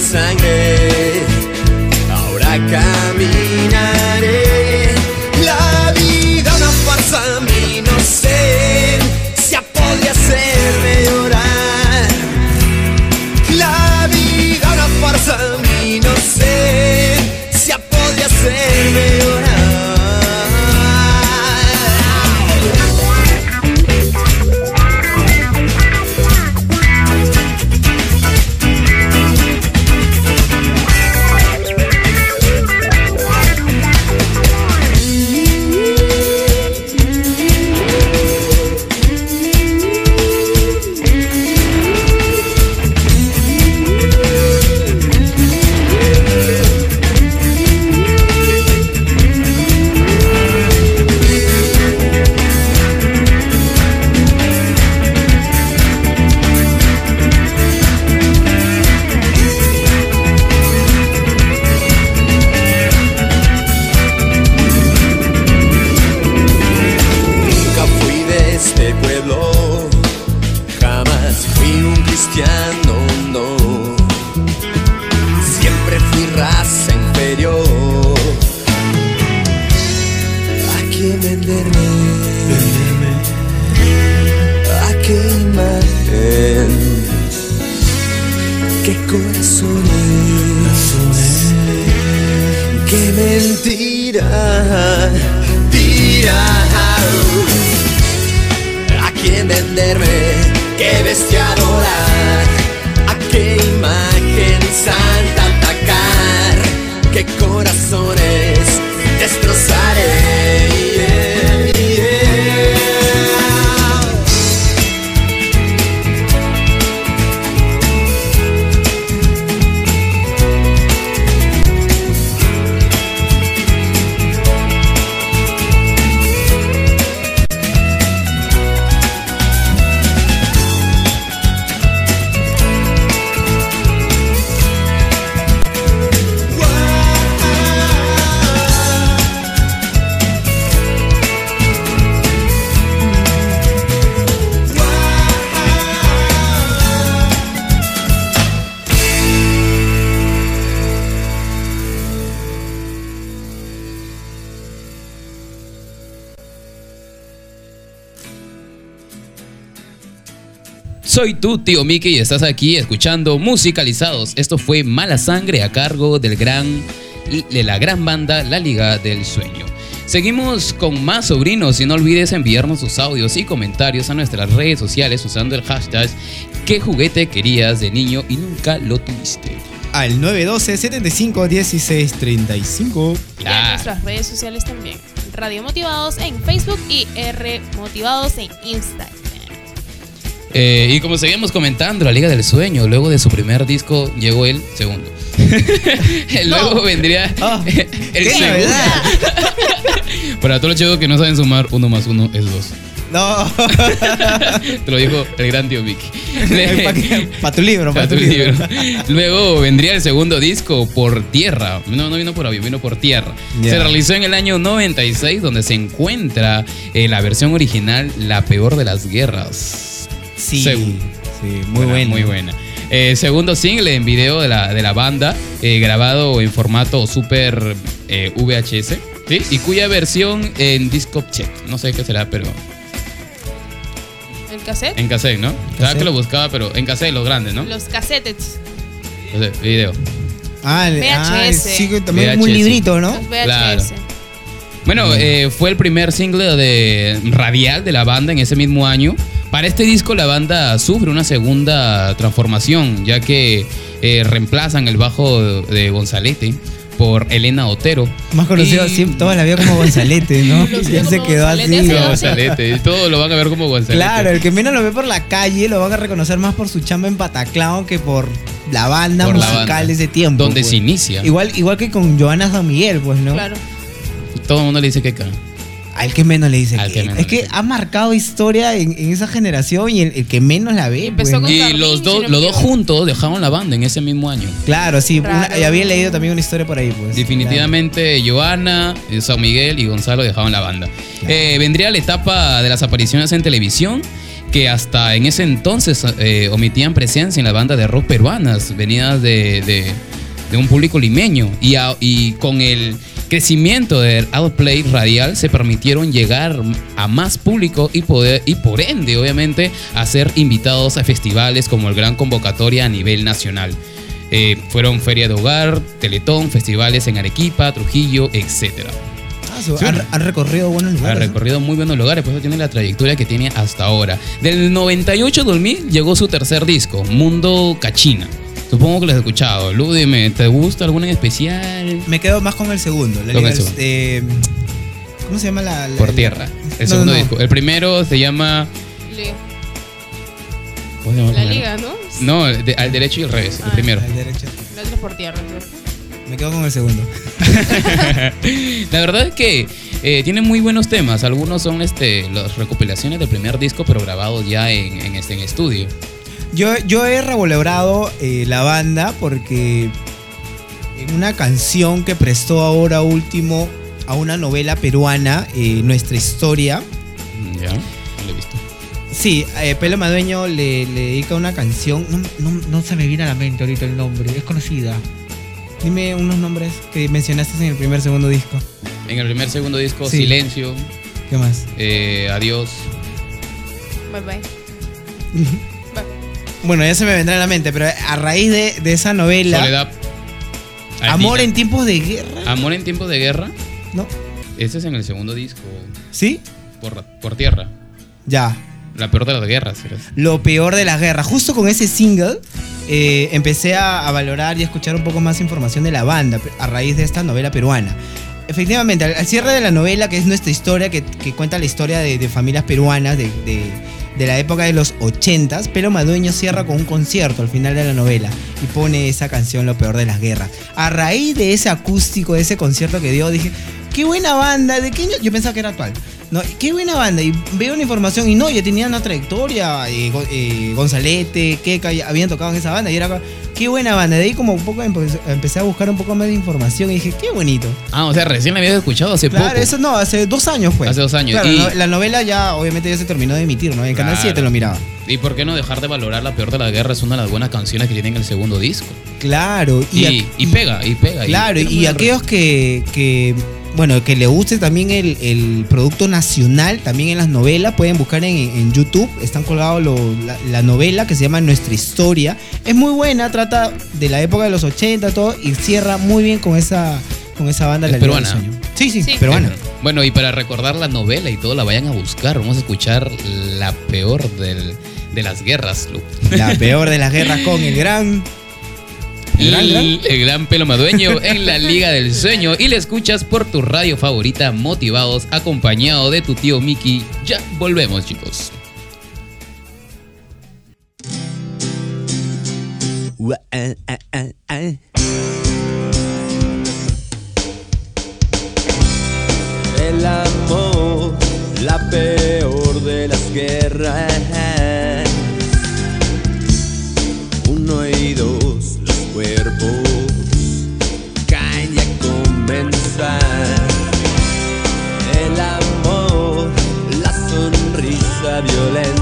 Speaker 7: Sangre ahora caminaré?
Speaker 6: Soy tu tío Mickey y estás aquí escuchando Musicalizados. Esto fue Mala Sangre a cargo del gran, de la gran banda La Liga del Sueño. Seguimos con más sobrinos y no olvides enviarnos tus audios y comentarios a nuestras redes sociales usando el hashtag ¿Qué juguete querías de niño y nunca lo tuviste?
Speaker 3: Al 912 75 16 35.
Speaker 4: Y en nuestras redes sociales también. Radio Motivados en Facebook y R Motivados en Instagram.
Speaker 6: Eh, y como seguimos comentando, la Liga del Sueño, luego de su primer disco llegó el segundo. luego vendría
Speaker 3: Ah,
Speaker 6: el
Speaker 3: ¡Qué
Speaker 6: segundo. Para todos los chicos que no saben sumar, uno más uno es dos.
Speaker 3: No.
Speaker 6: Te lo dijo el gran tío Vicky.
Speaker 3: Para tu libro, para
Speaker 6: Pa'
Speaker 3: tu
Speaker 6: tu
Speaker 3: libro.
Speaker 6: libro. Luego vendría el segundo disco por tierra. No, no vino por avión, vino por tierra. Se realizó en el año 96, donde se encuentra eh, la versión original, La peor de las guerras.
Speaker 3: Sí,
Speaker 6: Según.
Speaker 3: sí, muy buena.
Speaker 6: Muy buena. Eh, segundo single en video de la, de la banda, eh, grabado en formato Super eh, VHS, ¿sí? y cuya versión en disco check. No sé qué será, pero
Speaker 4: ¿El cassette?
Speaker 6: en cassette, ¿no? Claro que lo buscaba, pero en cassette, los grandes, ¿no?
Speaker 4: Los cassettes.
Speaker 6: Video.
Speaker 3: Ah, el- ah,
Speaker 4: VHS.
Speaker 3: sí, también es muy
Speaker 6: VHS.
Speaker 3: librito, ¿no?
Speaker 4: Los VHS.
Speaker 6: Claro. Bueno, eh, fue el primer single de radial de la banda en ese mismo año. Para este disco la banda sufre una segunda transformación, ya que eh, reemplazan el bajo de Gonzalete por Elena Otero.
Speaker 3: Más conocido
Speaker 6: Y-
Speaker 3: siempre, toda la vida como Gonzalete, ¿no?
Speaker 4: Sigo
Speaker 3: se quedó
Speaker 4: Gonzalete,
Speaker 3: así.
Speaker 4: ha sido
Speaker 6: Gonzalete, todo lo van a ver como Gonzalete.
Speaker 3: Claro, el que menos lo ve por la calle lo van a reconocer más por su chamba en Pataclao que por la banda
Speaker 6: Por la
Speaker 3: musical
Speaker 6: banda.
Speaker 3: de ese tiempo.
Speaker 6: Donde
Speaker 3: pues.
Speaker 6: se inicia.
Speaker 3: Igual, igual que con Joana San Miguel, pues, ¿no?
Speaker 4: Claro.
Speaker 6: Todo el mundo le dice que acá.
Speaker 3: Al que menos le dice
Speaker 6: Al
Speaker 3: que.
Speaker 6: que menos
Speaker 3: es que
Speaker 6: dice.
Speaker 3: ha marcado historia en, en esa generación y el, el que menos la ve. Pues,
Speaker 6: Y
Speaker 4: Carmín,
Speaker 6: los
Speaker 4: me
Speaker 6: los dos juntos dejaron la banda en ese mismo año.
Speaker 3: Claro, sí. una- había leído también una historia por ahí, pues.
Speaker 6: Definitivamente Joana, eh, San Miguel y Gonzalo dejaban la banda. Eh, vendría la etapa de las apariciones en televisión que hasta en ese entonces eh, omitían presencia en la banda de rock peruanas, venidas de, de- de un público limeño. Y, a- y con el crecimiento del outplay radial se permitieron llegar a más público y, poder, y por ende, obviamente, a ser invitados a festivales como el Gran Convocatoria a nivel nacional. Eh, fueron Feria de Hogar, Teletón, festivales en Arequipa, Trujillo, etcétera.
Speaker 3: Ah,
Speaker 6: Sí.
Speaker 3: han recorrido buenos
Speaker 6: Ha
Speaker 3: lugares. ¿no?
Speaker 6: recorrido muy buenos lugares, por eso tiene la trayectoria que tiene hasta ahora. Del 98 al 2000 llegó su tercer disco, Mundo Cachina. Supongo que lo has escuchado. Lu, dime, ¿te gusta alguna en especial?
Speaker 3: Me quedo más con el segundo. La
Speaker 6: Con
Speaker 3: Liga
Speaker 6: el
Speaker 3: del-
Speaker 6: segundo.
Speaker 3: eh, ¿Cómo se llama la. la-
Speaker 6: Por
Speaker 3: la-
Speaker 6: tierra. El
Speaker 3: No,
Speaker 6: segundo
Speaker 3: no, no.
Speaker 6: disco. El primero se llama.
Speaker 4: Liga.
Speaker 6: ¿Cómo se llama el
Speaker 4: La
Speaker 6: primero?
Speaker 4: liga, ¿no?
Speaker 6: No, el de- al derecho y al revés, el
Speaker 4: Ah.
Speaker 6: primero.
Speaker 3: La derecha.
Speaker 4: La otra es por tierra.
Speaker 3: Me quedo con el segundo.
Speaker 6: La verdad es que eh, tiene muy buenos temas. Algunos son este, las recopilaciones del primer disco, pero grabados ya en, en este, en estudio.
Speaker 3: Yo, yo he revalorado eh, la banda porque en una canción que prestó ahora último a una novela peruana, eh, Nuestra Historia,
Speaker 6: Mm, Ya, no lo he visto.
Speaker 3: sí, eh, Pelo Madueño le, le dedica una canción, no, no- no se me viene a la mente ahorita el nombre, es conocida. Dime unos nombres que mencionaste en el primer segundo disco.
Speaker 6: En el primer segundo disco,
Speaker 3: Sí.
Speaker 6: Silencio,
Speaker 3: ¿Qué más?
Speaker 6: eh, Adiós.
Speaker 4: Bye bye.
Speaker 3: Bueno, ya se me vendrá a la mente, pero a raíz de, de esa novela,
Speaker 6: Soledad.
Speaker 3: Amor en tiempos de guerra,
Speaker 6: Amor en tiempos de guerra.
Speaker 3: ¿no?
Speaker 6: Ese es en el segundo disco.
Speaker 3: ¿Sí?
Speaker 6: Por, por tierra.
Speaker 3: Ya.
Speaker 6: La peor de las guerras. ¿eres?
Speaker 3: lo peor de la guerra. Justo con ese single eh, empecé a, a valorar y a escuchar un poco más información de la banda a raíz de esta novela peruana. Efectivamente, al, cierre de la novela, que es nuestra historia, que, que cuenta la historia de, de familias peruanas de, de- de la época de los 80s, Pelo Madueño cierra con un concierto al final de la novela y pone esa canción Lo peor de las guerras. A raíz de ese acústico, de ese concierto que dio, dije, qué buena banda, ¿de qué año? Yo pensaba que era actual. No, qué buena banda. Y veo una información y no, ya tenían una trayectoria. eh, eh, Gonzalete, ya habían tocado en esa banda. Y era, qué buena banda. De ahí como un poco empe- empecé a buscar un poco más de información y dije, qué bonito.
Speaker 6: Ah, o sea, recién la habías escuchado hace
Speaker 3: Claro,
Speaker 6: poco.
Speaker 3: eso no, hace dos años fue.
Speaker 6: Hace dos años.
Speaker 3: Claro,
Speaker 6: Y-
Speaker 3: no, la novela ya, obviamente, ya se terminó de emitir, ¿no? En Canal
Speaker 6: Claro.
Speaker 3: 7 lo miraba.
Speaker 6: ¿Y por qué no dejar de valorar La peor de las guerras? Es una de las buenas canciones que tienen el segundo disco.
Speaker 3: Claro.
Speaker 6: Y,
Speaker 3: a-
Speaker 6: y pega, y pega.
Speaker 3: Claro, y aquellos que, que, bueno, que le guste también el, el producto nacional, también en las novelas, pueden buscar en, en YouTube, están colgados lo- la, la novela que se llama Nuestra Historia. Es muy buena, trata de la época de los 80, todo, y cierra muy bien con esa, con esa banda.
Speaker 6: Es
Speaker 3: La del
Speaker 6: peruana.
Speaker 3: Sueño. Sí, sí,
Speaker 4: Sí.
Speaker 3: peruana.
Speaker 6: Bueno, y para recordar la novela y todo, la vayan a buscar. Vamos a escuchar la peor del- de las guerras, Lu.
Speaker 3: La peor de las guerras con el gran... El gran, gran.
Speaker 6: El, gran pelo madueño en la Liga del Sueño. Y le escuchas por tu radio favorita, motivados, acompañado de tu tío Mickey. Ya volvemos, chicos.
Speaker 7: El amor, la peor de las guerras. El amor, la sonrisa violenta.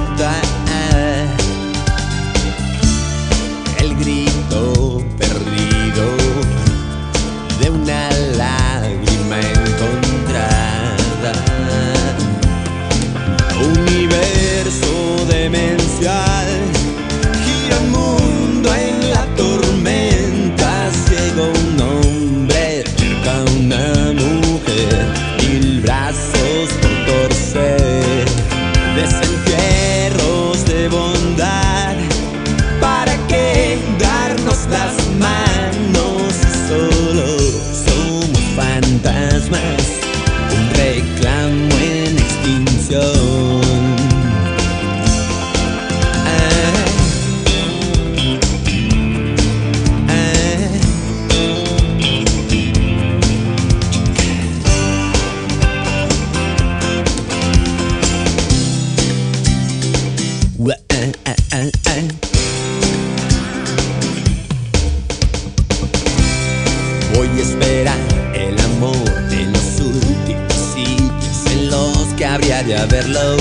Speaker 7: Habría de haberlo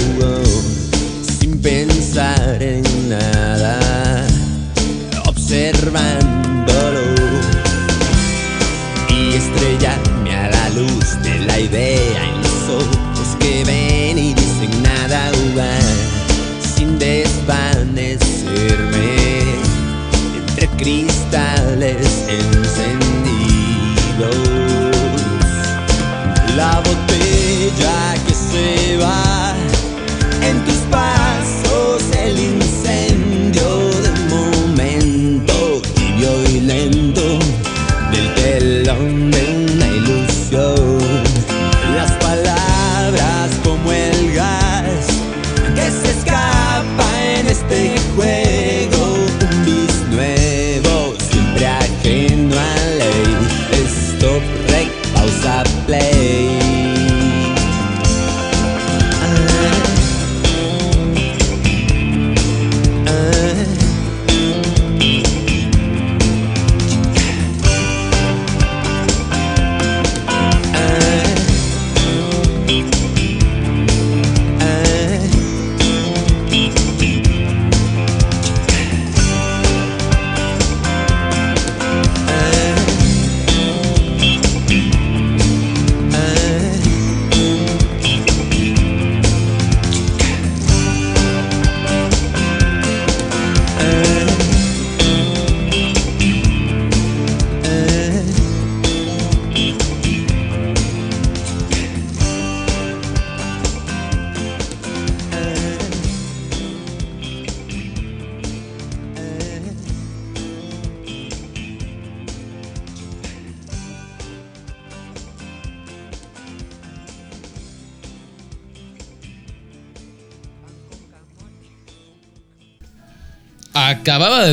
Speaker 7: sin pensar en nada, observándolo. Y estrellarme a la luz de la idea en los ojos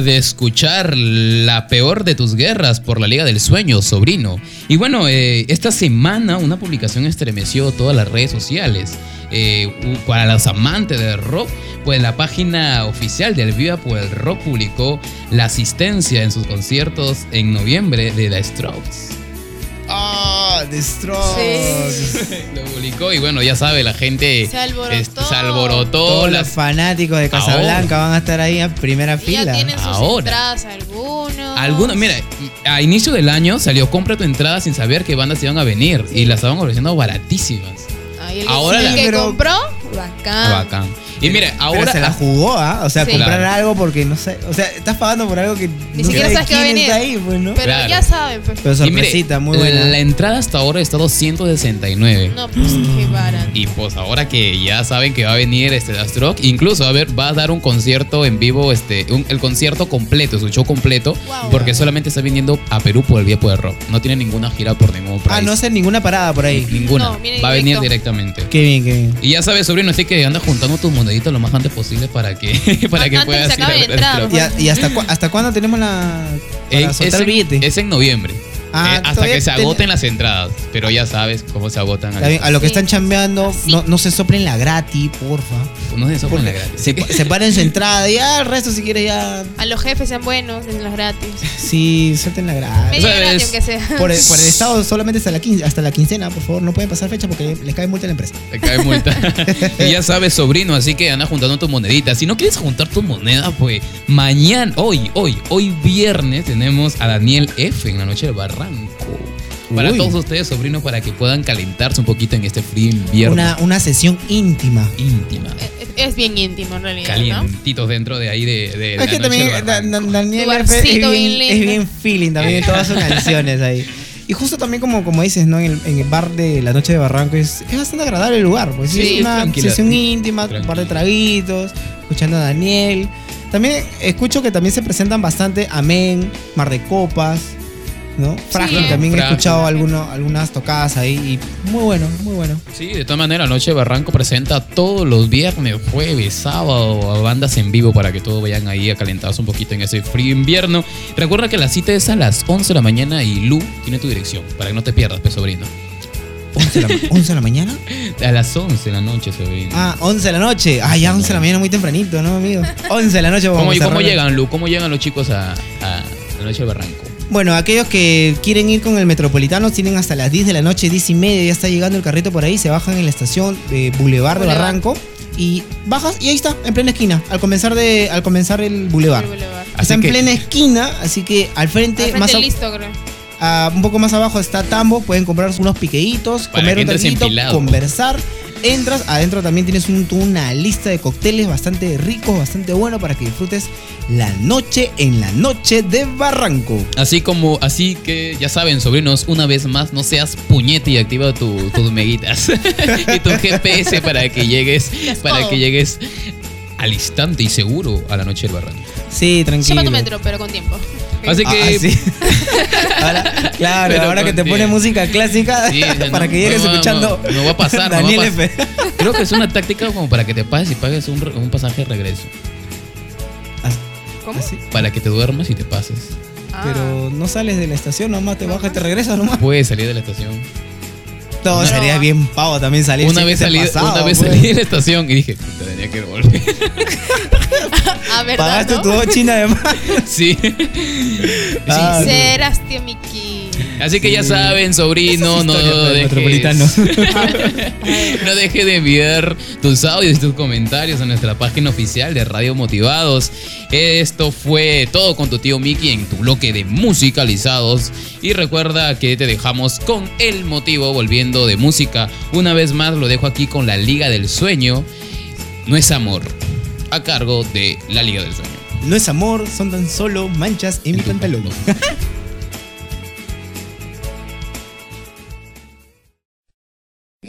Speaker 7: de
Speaker 6: escuchar la peor de tus guerras por la Liga del Sueño, sobrino. Y bueno, eh, esta semana una publicación estremeció todas las redes sociales. Eh, para los amantes del rock, pues la página oficial del Viva por el Rock publicó la asistencia en sus conciertos en noviembre de The Strokes.
Speaker 3: The Strokes.
Speaker 6: Lo publicó y bueno, ya sabe, la gente
Speaker 4: Se alborotó.
Speaker 6: se alborotó.
Speaker 3: Todos
Speaker 6: las-
Speaker 3: los fanáticos de Casablanca van a estar ahí en primera
Speaker 4: Y ya
Speaker 3: fila.
Speaker 4: tienen sus
Speaker 6: Ahora.
Speaker 4: entradas algunos.
Speaker 6: Algunos, mira, a inicio del año salió compra tu entrada sin saber qué bandas iban a venir y las estaban ofreciendo baratísimas.
Speaker 4: El,
Speaker 6: Ahora
Speaker 4: el
Speaker 6: la-
Speaker 4: que compró, bacán.
Speaker 6: Bacán. Y mira,
Speaker 3: Pero
Speaker 6: ahora
Speaker 3: se la jugó, ¿ah? O sea,
Speaker 4: Sí.
Speaker 3: comprar
Speaker 6: Claro.
Speaker 3: algo porque no sé. O sea, estás pagando por algo que ni
Speaker 4: siquiera sabes que va a
Speaker 3: quién
Speaker 4: venir.
Speaker 3: está ahí, pues, ¿no?
Speaker 4: Pero
Speaker 6: Claro.
Speaker 4: ya saben, pues.
Speaker 3: Pero
Speaker 6: y mire,
Speaker 3: sorpresita, muy
Speaker 6: La,
Speaker 3: buena.
Speaker 6: entrada hasta ahora está 269.
Speaker 4: No, pues qué barato.
Speaker 6: Y pues ahora que ya saben que va a venir este Astrock, incluso a ver, va a dar un concierto en vivo, este, un- el concierto completo, su show completo,
Speaker 4: Wow.
Speaker 6: porque solamente está viniendo a Perú por el Vía Poder Rock. No tiene ninguna gira por ningún país.
Speaker 3: Ah, no hace ninguna parada por ahí.
Speaker 6: Ninguna.
Speaker 4: No, viene
Speaker 6: va a venir directamente.
Speaker 3: Qué bien, qué bien.
Speaker 6: Y ya sabes, sobrino, así que anda juntando tus moneditas lo más antes posible para que, para que puedas
Speaker 4: se
Speaker 6: ir
Speaker 4: acabe.
Speaker 3: ¿Y, a- y hasta, cu- hasta cuándo tenemos la. Para
Speaker 6: Eh,
Speaker 3: soltar
Speaker 6: es,
Speaker 3: el
Speaker 6: en,
Speaker 3: billete?
Speaker 6: es en noviembre.
Speaker 3: Ah,
Speaker 6: Eh, hasta
Speaker 3: todavía
Speaker 6: que se
Speaker 3: ten-
Speaker 6: agoten las entradas. Pero ya sabes cómo se agotan.
Speaker 3: Está bien, a los que
Speaker 4: Sí.
Speaker 3: están chambeando, no, no se soplen la gratis, porfa.
Speaker 6: No es eso con la
Speaker 3: Porque
Speaker 6: gratis.
Speaker 3: Se, separen su entrada y ya el resto, si quieres, ya.
Speaker 4: A los jefes sean buenos, den los gratis.
Speaker 3: Sí, suelten la gratis.
Speaker 4: Media
Speaker 6: sea,
Speaker 4: gratis,
Speaker 6: es-
Speaker 4: aunque sea.
Speaker 3: Por el, por el estado solamente hasta la, quin- hasta la quincena, por favor, no pueden pasar fecha porque les cae multa a la empresa.
Speaker 6: Te cae multa. y ya sabes, sobrino, así que anda juntando tus moneditas. Si no quieres juntar tus monedas, pues mañana, hoy, hoy, hoy viernes tenemos a Daniel F en la noche del barranco. Para
Speaker 3: Uy.
Speaker 6: todos ustedes, sobrinos, para que puedan calentarse un poquito en este frío invierno.
Speaker 3: Una, una sesión íntima.
Speaker 6: íntima.
Speaker 4: Es, bien íntimo en realidad, ¿no?
Speaker 6: Calientitos dentro de ahí de, de
Speaker 3: Es
Speaker 6: la
Speaker 3: que
Speaker 6: noche
Speaker 3: también Da-. Da- Daniel es bien,
Speaker 4: bien
Speaker 3: es bien feeling también en todas sus canciones ahí. Y justo también como, como dices, ¿no? En el, en el bar de la noche de Barranco es, es bastante agradable el lugar. Pues
Speaker 6: Sí,
Speaker 3: es una sesión íntima, un par de traguitos, escuchando a Daniel. También escucho que también se presentan bastante Amén, Mar de Copas, ¿no? Frágil, también he escuchado alguno- algunas tocadas ahí y muy bueno, muy bueno.
Speaker 6: Sí, de todas maneras, Noche de Barranco presenta todos los viernes, jueves, sábado a bandas en vivo para que todos vayan ahí a calentarse un poquito en ese frío invierno. Recuerda que la cita es a las 11 de la mañana y Lu tiene tu dirección para que no te pierdas, pues, sobrino.
Speaker 3: 11 de la, 11 de la mañana.
Speaker 6: A las 11 de la noche, sobrino.
Speaker 3: Ah, 11 de la noche. Ah, ya 11 de la mañana muy tempranito, ¿no, amigo? 11 de la noche vamos
Speaker 6: ¿Cómo,
Speaker 3: a
Speaker 6: cómo llegan, Lu? ¿Cómo llegan los chicos a, a la Noche de Barranco?
Speaker 3: Bueno, aquellos que quieren ir con el Metropolitano tienen hasta las 10 de la noche, 10 y media, ya está llegando el carrito por ahí, se bajan en la estación de Boulevard de. Barranco y bajas y ahí está, en plena esquina, al comenzar de al comenzar el Boulevard.
Speaker 4: El Boulevard.
Speaker 3: Está
Speaker 6: Así
Speaker 3: en
Speaker 6: que-
Speaker 3: plena esquina, así que al frente,
Speaker 4: Al frente
Speaker 3: más a-
Speaker 4: listo, creo.
Speaker 3: a- un poco más abajo está Tambo, pueden comprar unos piqueitos,
Speaker 6: Para
Speaker 3: comer un
Speaker 6: empilado.
Speaker 3: conversar. Entras, adentro también tienes un- una lista de cócteles bastante ricos, bastante bueno para que disfrutes la noche en la noche de Barranco.
Speaker 6: Así como, así que ya saben, sobrinos, una vez más, no seas puñete y activa tu- tus meguitas y tu GPS para que llegues, para que llegues al instante y seguro a la noche del barranco.
Speaker 3: Sí, tranquilo.
Speaker 4: Llama tu metro, pero con tiempo.
Speaker 6: Así
Speaker 3: Ah,
Speaker 6: que
Speaker 3: ah, sí. Ahora, claro,
Speaker 6: Pero
Speaker 3: ahora que te pone música clásica
Speaker 6: Sí,
Speaker 3: para
Speaker 6: no,
Speaker 3: que llegues
Speaker 6: no,
Speaker 3: escuchando
Speaker 6: no, no va a pasar, no va a
Speaker 3: Daniel
Speaker 6: pasar.
Speaker 3: F.
Speaker 6: creo que es una táctica como para que te pases y pagues un, un pasaje de regreso.
Speaker 4: ¿Cómo?
Speaker 3: Así.
Speaker 6: Para que te duermas y te pases.
Speaker 4: Ah.
Speaker 3: Pero no sales de la estación, nomás te bajas y te regresas nomás.
Speaker 6: Puedes salir de la estación.
Speaker 4: No.
Speaker 3: sería bien pavo también salir.
Speaker 6: Una vez, salí, una vez
Speaker 3: pues.
Speaker 6: salí de la estación y dije, puta, tenía que volver.
Speaker 4: Ah, ¿verdad?
Speaker 3: Pagaste
Speaker 4: no?
Speaker 3: tu voz china de más.
Speaker 6: sí.
Speaker 3: Ah,
Speaker 6: Sí.
Speaker 4: Serás, tío Miki.
Speaker 6: Así que ya saben, sobrino, no dejes,
Speaker 3: metropolitano.
Speaker 6: no deje de enviar tus audios y tus comentarios a nuestra página oficial de Radio Motivados. Esto fue todo con tu tío Mickey en tu bloque de musicalizados. Y recuerda que te dejamos con el motivo volviendo de música. Una vez más lo dejo aquí con la Liga del Sueño. No es amor. A cargo de la Liga del Sueño.
Speaker 3: No es amor, son tan solo manchas en mi
Speaker 6: tu
Speaker 3: pantalón.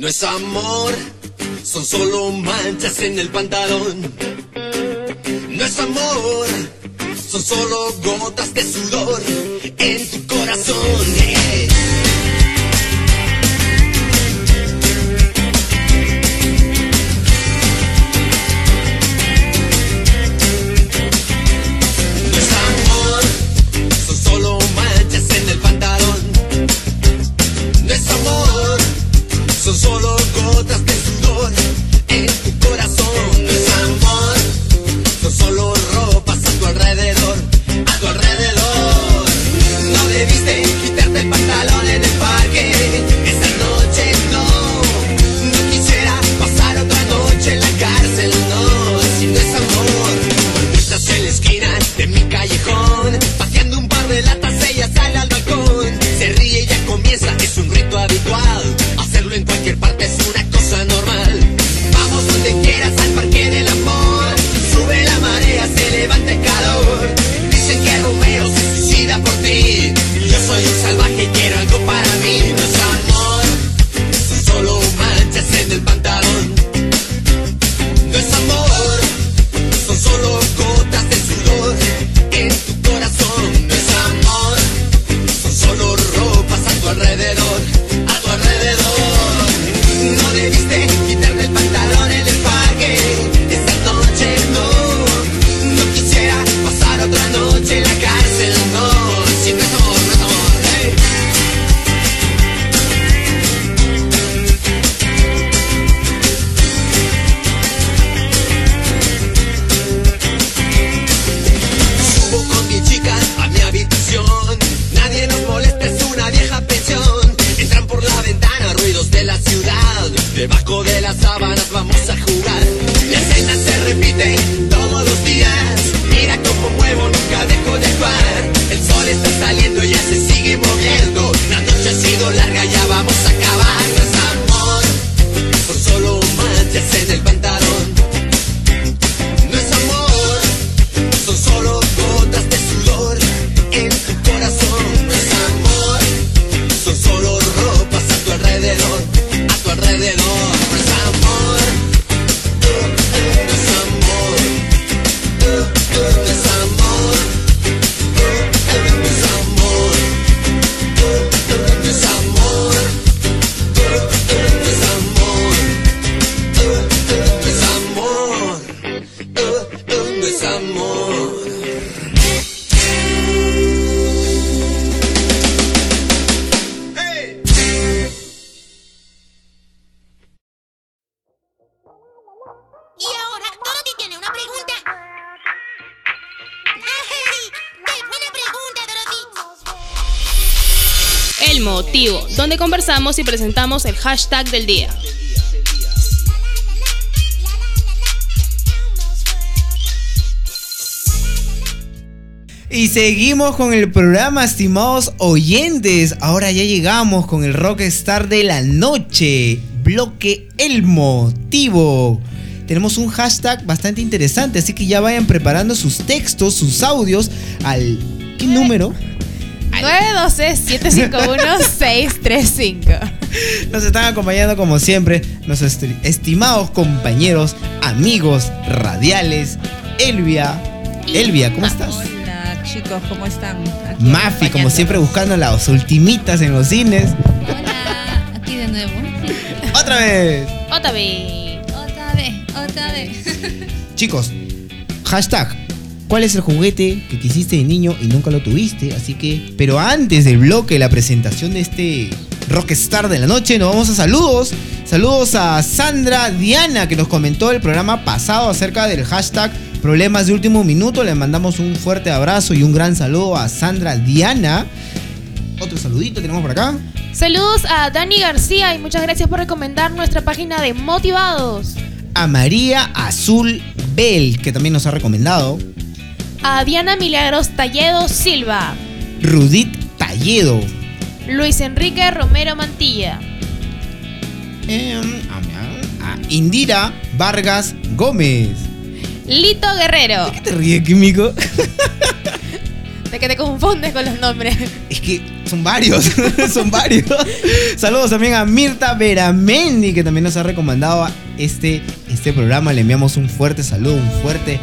Speaker 7: No es amor, son solo manchas en el pantalón. No es amor, son solo gotas de sudor en tu corazón.
Speaker 4: Motivo, donde conversamos y presentamos el hashtag del día.
Speaker 3: Y seguimos con el programa, estimados oyentes. Ahora ya llegamos con el Rockstar de la noche. Bloque El Motivo. Tenemos un hashtag bastante interesante, así que ya vayan preparando sus textos, sus audios al... ¿Qué número?
Speaker 4: 912-751-635.
Speaker 3: Nos están acompañando como siempre nuestros esti- estimados compañeros, amigos radiales, Elvia. Elvia, ¿cómo estás?
Speaker 5: Hola chicos, ¿cómo están? Aquí
Speaker 3: Mafi, como siempre, buscando las ultimitas en los cines.
Speaker 1: Hola, aquí de nuevo.
Speaker 3: ¡Otra vez!
Speaker 4: Otra vez.
Speaker 1: Otra vez, otra vez.
Speaker 3: Chicos, hashtag. ¿Cuál es el juguete que quisiste de niño y nunca lo tuviste? Así que, pero antes del bloque, la presentación de este Rockstar de la noche, nos vamos a saludos. Saludos a Sandra Diana que nos comentó el programa pasado acerca del hashtag problemas de último minuto. Le mandamos un fuerte abrazo y un gran saludo a Sandra Diana. Otro saludito tenemos por acá.
Speaker 4: Saludos a Dani García y muchas gracias por recomendar nuestra página de Motivados.
Speaker 3: A María Azul Bell, que también nos ha recomendado.
Speaker 4: A Diana Milagros Talledo Silva.
Speaker 3: Rudit Talledo.
Speaker 4: Luis Enrique Romero Mantilla.
Speaker 3: Em, a, Indira Vargas Gómez.
Speaker 4: Lito Guerrero.
Speaker 3: ¿Qué te ríes, químico?
Speaker 4: De que te confundes con los nombres.
Speaker 3: Es que son varios, son varios. Saludos también a Mirta Veramendi, que también nos ha recomendado este, este programa. Le enviamos un fuerte saludo, un fuerte.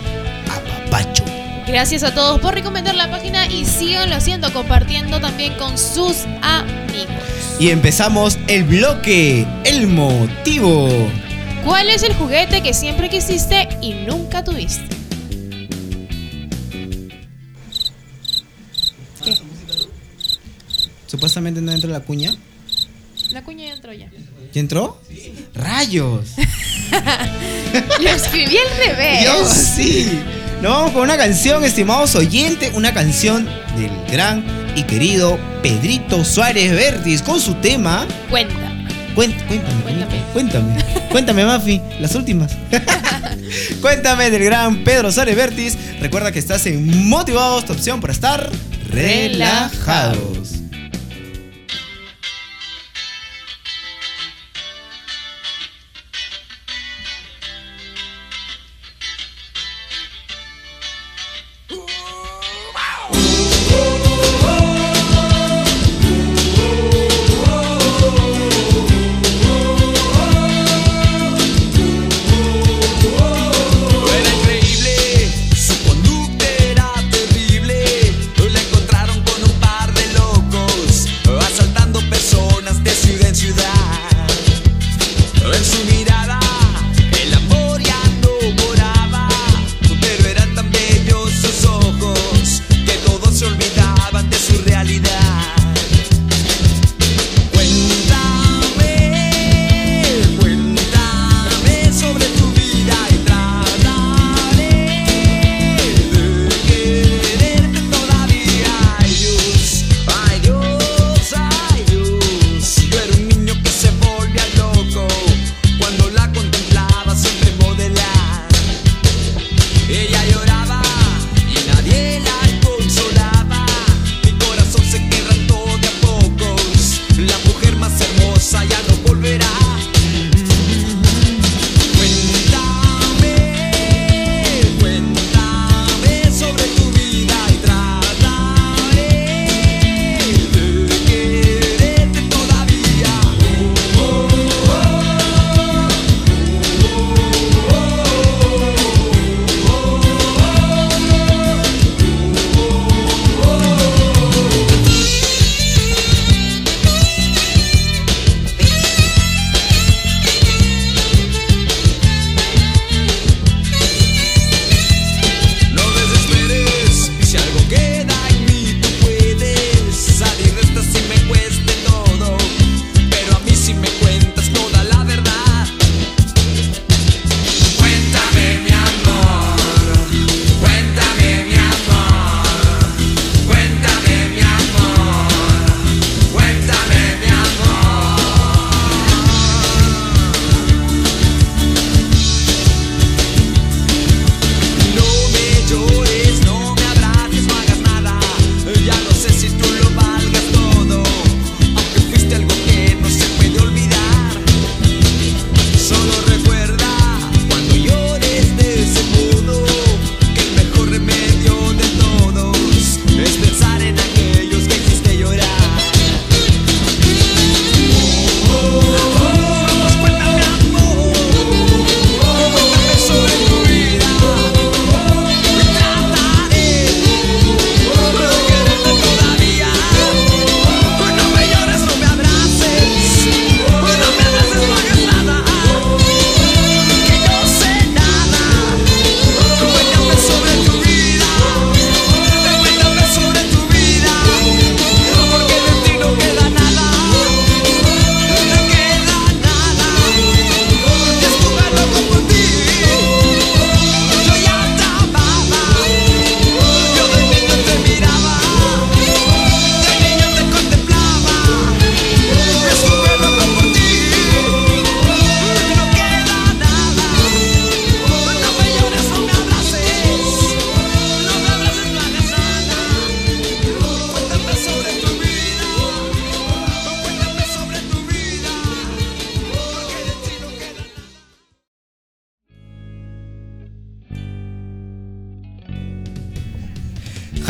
Speaker 4: Gracias a todos por recomendar la página y síganlo haciendo, compartiendo también con sus amigos.
Speaker 3: Y empezamos el bloque, el motivo.
Speaker 4: ¿Cuál es el juguete que siempre quisiste y nunca tuviste? ¿Qué?
Speaker 3: Supuestamente no entró la cuña.
Speaker 4: La cuña ya entró ya.
Speaker 3: ¿Ya entró? ¡Rayos!
Speaker 4: Lo escribí al revés.
Speaker 3: Dios, sí. Nos vamos con una canción, estimados oyentes, una canción del gran y querido Pedrito Suárez Vértiz con su tema.
Speaker 4: Cuenta.
Speaker 3: Cuént- cuéntame,
Speaker 4: Cuéntame.
Speaker 3: cuéntame, cuéntame, Mafi, las últimas. cuéntame del gran Pedro Suárez Vértiz. Recuerda que estás en Motivados, tu opción para estar relajados.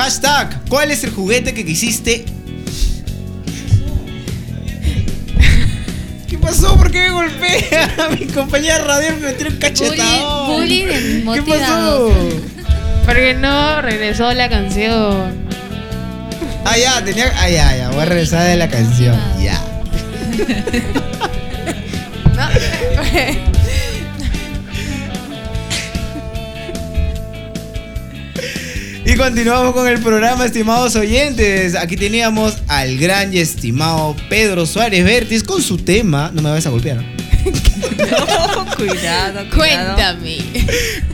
Speaker 3: Hashtag, ¿cuál es el juguete que quisiste? ¿Qué pasó? ¿Por qué me golpea? Mi compañera radial me metió un cachetado.
Speaker 1: bullying
Speaker 3: ¿Qué pasó?
Speaker 4: Porque no regresó la canción.
Speaker 3: Ah, ya, tenía. Ah, ya, ya. Voy a regresar de la canción. Ya.
Speaker 4: ¿No?
Speaker 3: Y continuamos con el programa, estimados oyentes. Aquí teníamos al gran y estimado Pedro Suárez Vértiz con su tema. No me vayas a golpear. ¿no?
Speaker 5: cuidado, cuidado.
Speaker 4: Cuéntame.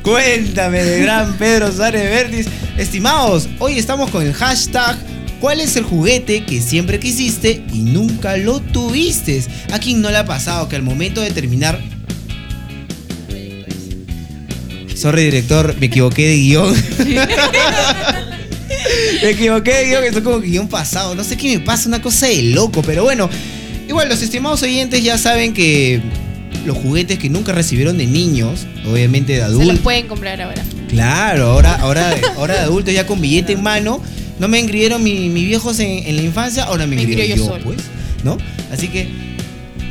Speaker 3: Cuéntame de gran Pedro Suárez Vértiz. Estimados, hoy estamos con el hashtag. ¿Cuál es el juguete que siempre quisiste y nunca lo tuviste? ¿A quién no le ha pasado que al momento de terminar Sorry, director, me equivoqué de guion. me equivoqué de guion, esto es como guion pasado. No sé qué me pasa, una cosa de loco, pero bueno. Igual, los estimados oyentes ya saben que los juguetes que nunca recibieron de niños, obviamente de
Speaker 4: Se los
Speaker 3: adultos.
Speaker 4: pueden comprar ahora.
Speaker 3: Claro, ahora, ahora, ahora de adultos ya con billete en mano. No me engriyeron mi- mis viejos en, en la infancia, ahora me
Speaker 4: Me
Speaker 3: yo,
Speaker 4: yo
Speaker 3: pues. ¿No? Así que,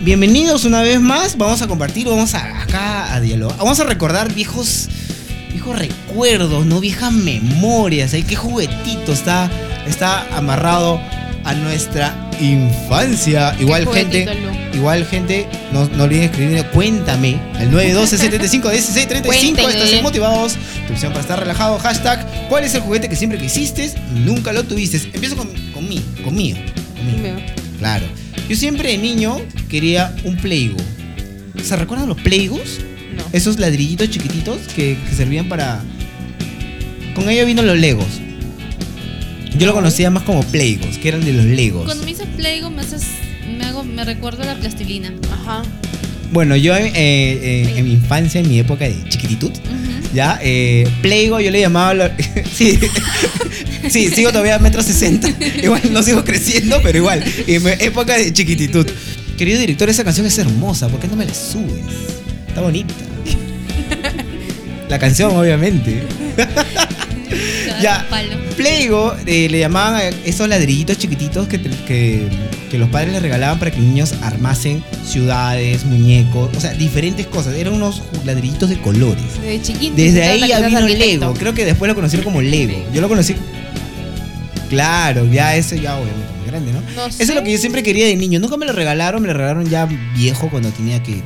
Speaker 3: bienvenidos una vez más. Vamos a compartir, vamos a, acá a dialogar. Vamos a recordar viejos, viejos recuerdos, ¿no? Viejas memorias. ¿eh? ¿Qué juguetito está, está amarrado a nuestra infancia? Igual, gente. Igual, gente, no, no olviden escribir, cuéntame al 912 75 16 35.
Speaker 4: Cuéntenle.
Speaker 3: Estás en motivados. Tu opción para estar relajado. Hashtag, ¿cuál es el juguete que siempre quisiste y nunca lo tuviste? Empiezo con, con mí, conmigo. conmigo.
Speaker 4: Conmigo.
Speaker 3: Claro. Yo siempre de niño quería un Playgo. ¿Se recuerdan los Playgos?
Speaker 4: No.
Speaker 3: Esos ladrillitos chiquititos que, que servían para. Con ello vino los Legos. Yo lo conocía más como Playgos, que eran de los Legos.
Speaker 1: Cuando me dices Playgo me haces. Me, hago, me recuerdo a la plastilina.
Speaker 4: Ajá.
Speaker 3: Bueno, yo eh, eh, en mi infancia, en mi época de chiquititud,
Speaker 1: Ujú.
Speaker 3: ya, eh, Playgo yo le llamaba. lo- sí, sí, sigo todavía a metro sesenta. Igual no sigo creciendo, pero igual, en mi época de chiquititud. Querido director, esa canción es hermosa, ¿por qué no me la subes? Está bonita. La canción, obviamente. Ya. Playgo eh, le llamaban a esos ladrillitos chiquititos que, que, que los padres les regalaban para que los niños armasen ciudades, muñecos, o sea, diferentes cosas. Eran unos ladrillitos de colores.
Speaker 4: Desde chiquito.
Speaker 3: Desde ahí ya vino. Lego. Creo que después lo conocieron como Lego. Yo lo conocí. Claro, ya eso ya obviamente grande, ¿no?
Speaker 4: No
Speaker 3: Eso es lo que yo siempre quería de niño. Nunca me lo regalaron, me lo regalaron ya viejo cuando tenía que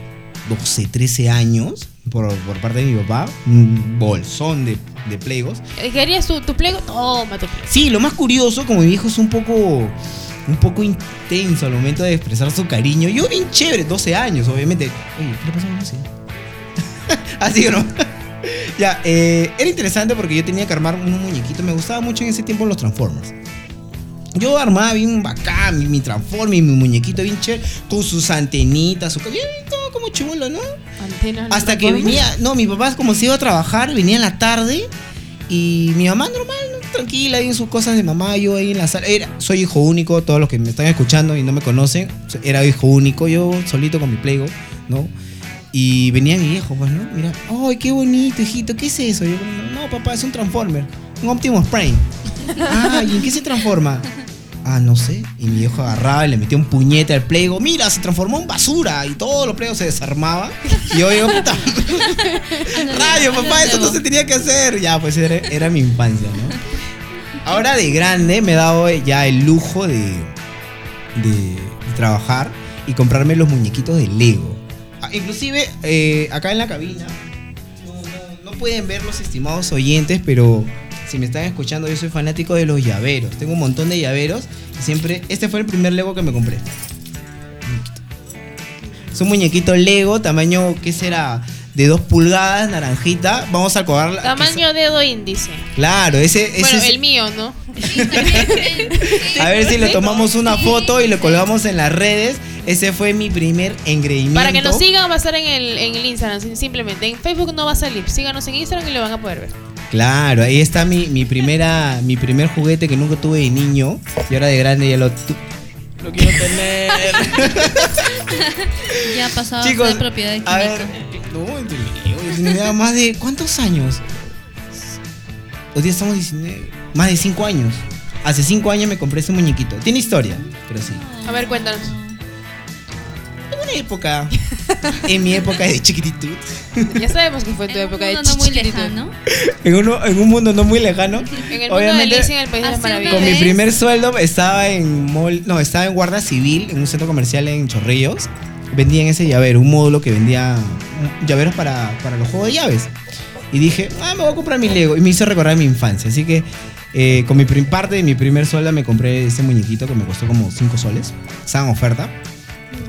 Speaker 3: 12, 13 años por, por parte de mi papá. Un bolsón de, de Playgos.
Speaker 4: ¿Querías tu, tu plego? Toma tu plego.
Speaker 3: Sí, lo más curioso, como mi viejo es un poco un poco intenso al momento de expresar su cariño. Yo bien chévere, 12 años, obviamente. Oye, ¿qué le pasó a Lucy? Así o no. ya, eh, era interesante porque yo tenía que armar un muñequito. Me gustaba mucho en ese tiempo los Transformers. Yo armaba bien bacán mi, mi Transformer, mi muñequito bien chévere, con sus antenitas, su ca- como chulo, ¿no?
Speaker 4: Antenas.
Speaker 3: Hasta que venía, no, mi papá como se iba a trabajar, venía en la tarde y mi mamá normal, ¿no? tranquila, ahí en sus cosas de mamá, yo ahí en la sala. Era, soy hijo único, todos los que me están escuchando y no me conocen, era hijo único, yo solito con mi Playgo, ¿no? Y venía mi viejo, pues, ¿no? Mira, ¡ay, qué bonito, hijito! ¿Qué es eso? Yo, no, papá, es un Transformer, un Optimus Prime. ah, ¿y en qué se transforma? Ah, no sé. Y mi viejo agarraba y le metía un puñete al Playgo. Mira, se transformó en basura. Y todos los Plegos se desarmaban. Y yo digo, puta. Rayo, papá, eso no se tenía que hacer. Ya, pues era, era mi infancia, ¿no? Ahora de grande me he dado ya el lujo de, de, de trabajar y comprarme los muñequitos de Lego. Ah, Inclusive, eh, acá en la cabina, no, no- no pueden ver los estimados oyentes, pero si me están escuchando, yo soy fanático de los llaveros. Tengo un montón de llaveros y siempre, este fue el primer Lego que me compré. Muñequito. Es un muñequito Lego, tamaño, ¿qué será? De 2 pulgadas, naranjita. Vamos a colgar.
Speaker 4: Tamaño dedo índice.
Speaker 3: Claro, ese, ese
Speaker 4: Bueno,
Speaker 3: es-
Speaker 4: el mío, ¿no?
Speaker 3: A ver si le tomamos una foto y lo colgamos en las redes. Ese fue mi primer engreimiento.
Speaker 4: Para que nos sigan va a estar en el, en el Instagram, sim- simplemente. En Facebook no va a salir. Síganos en Instagram y lo van a poder ver.
Speaker 3: Claro, ahí está mi, mi primera mi primer juguete que nunca tuve de niño y ahora de grande ya lo tu- lo quiero tener.
Speaker 1: Ya pasaba
Speaker 3: Chicos,
Speaker 1: a ser propiedad de
Speaker 3: a ver, no, entre- yo tenía más de ¿cuántos años? Hoy día estamos 19. Más de 5 años. Hace 5 años me compré ese muñequito. Tiene historia, pero sí.
Speaker 4: A ver, cuéntanos.
Speaker 3: Época, en mi época de chiquititud,
Speaker 4: Ya sabemos que fue tu
Speaker 1: En
Speaker 4: época de
Speaker 1: no muy lejano.
Speaker 3: en, uno, en un mundo no muy lejano,
Speaker 4: En el mundo
Speaker 3: Obviamente,
Speaker 4: de Alicia en el País de las Maravillas.
Speaker 3: con mi primer sueldo estaba en mall, no, estaba en guardia civil, en un centro comercial en Chorrillos. Vendían ese llavero, un módulo que vendía mm, llaveros para, para los juegos de llaves. Y dije, ah, me voy a comprar mi Lego. Y me hizo recordar mi infancia. Así que eh, con mi parte de mi primer sueldo me compré ese muñequito que me costó como 5 soles. Estaba en oferta.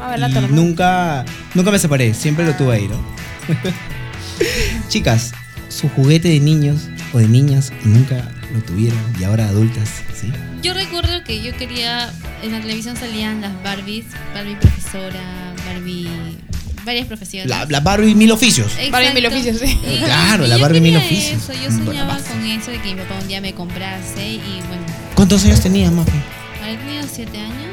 Speaker 4: A ver,
Speaker 3: Y
Speaker 4: lata, nomás.
Speaker 3: nunca, nunca me separé, siempre lo tuve ahí, ¿no? Chicas, su juguete de niños o de niñas y nunca lo tuvieron y ahora adultas, ¿sí?
Speaker 1: Yo recuerdo que yo quería, en la televisión salían las Barbies, Barbie profesora, Barbie, varias profesiones.
Speaker 3: La, la Barbie mil oficios.
Speaker 1: Exacto.
Speaker 4: Barbie mil oficios, sí.
Speaker 1: Y-
Speaker 3: Claro,
Speaker 1: y
Speaker 3: la Barbie mil oficios.
Speaker 1: Eso, yo
Speaker 3: Mm,
Speaker 1: soñaba con eso de que mi papá un día me comprase y bueno,
Speaker 3: ¿Cuántos años tenías, Mafi?
Speaker 1: 7 años, 8 años.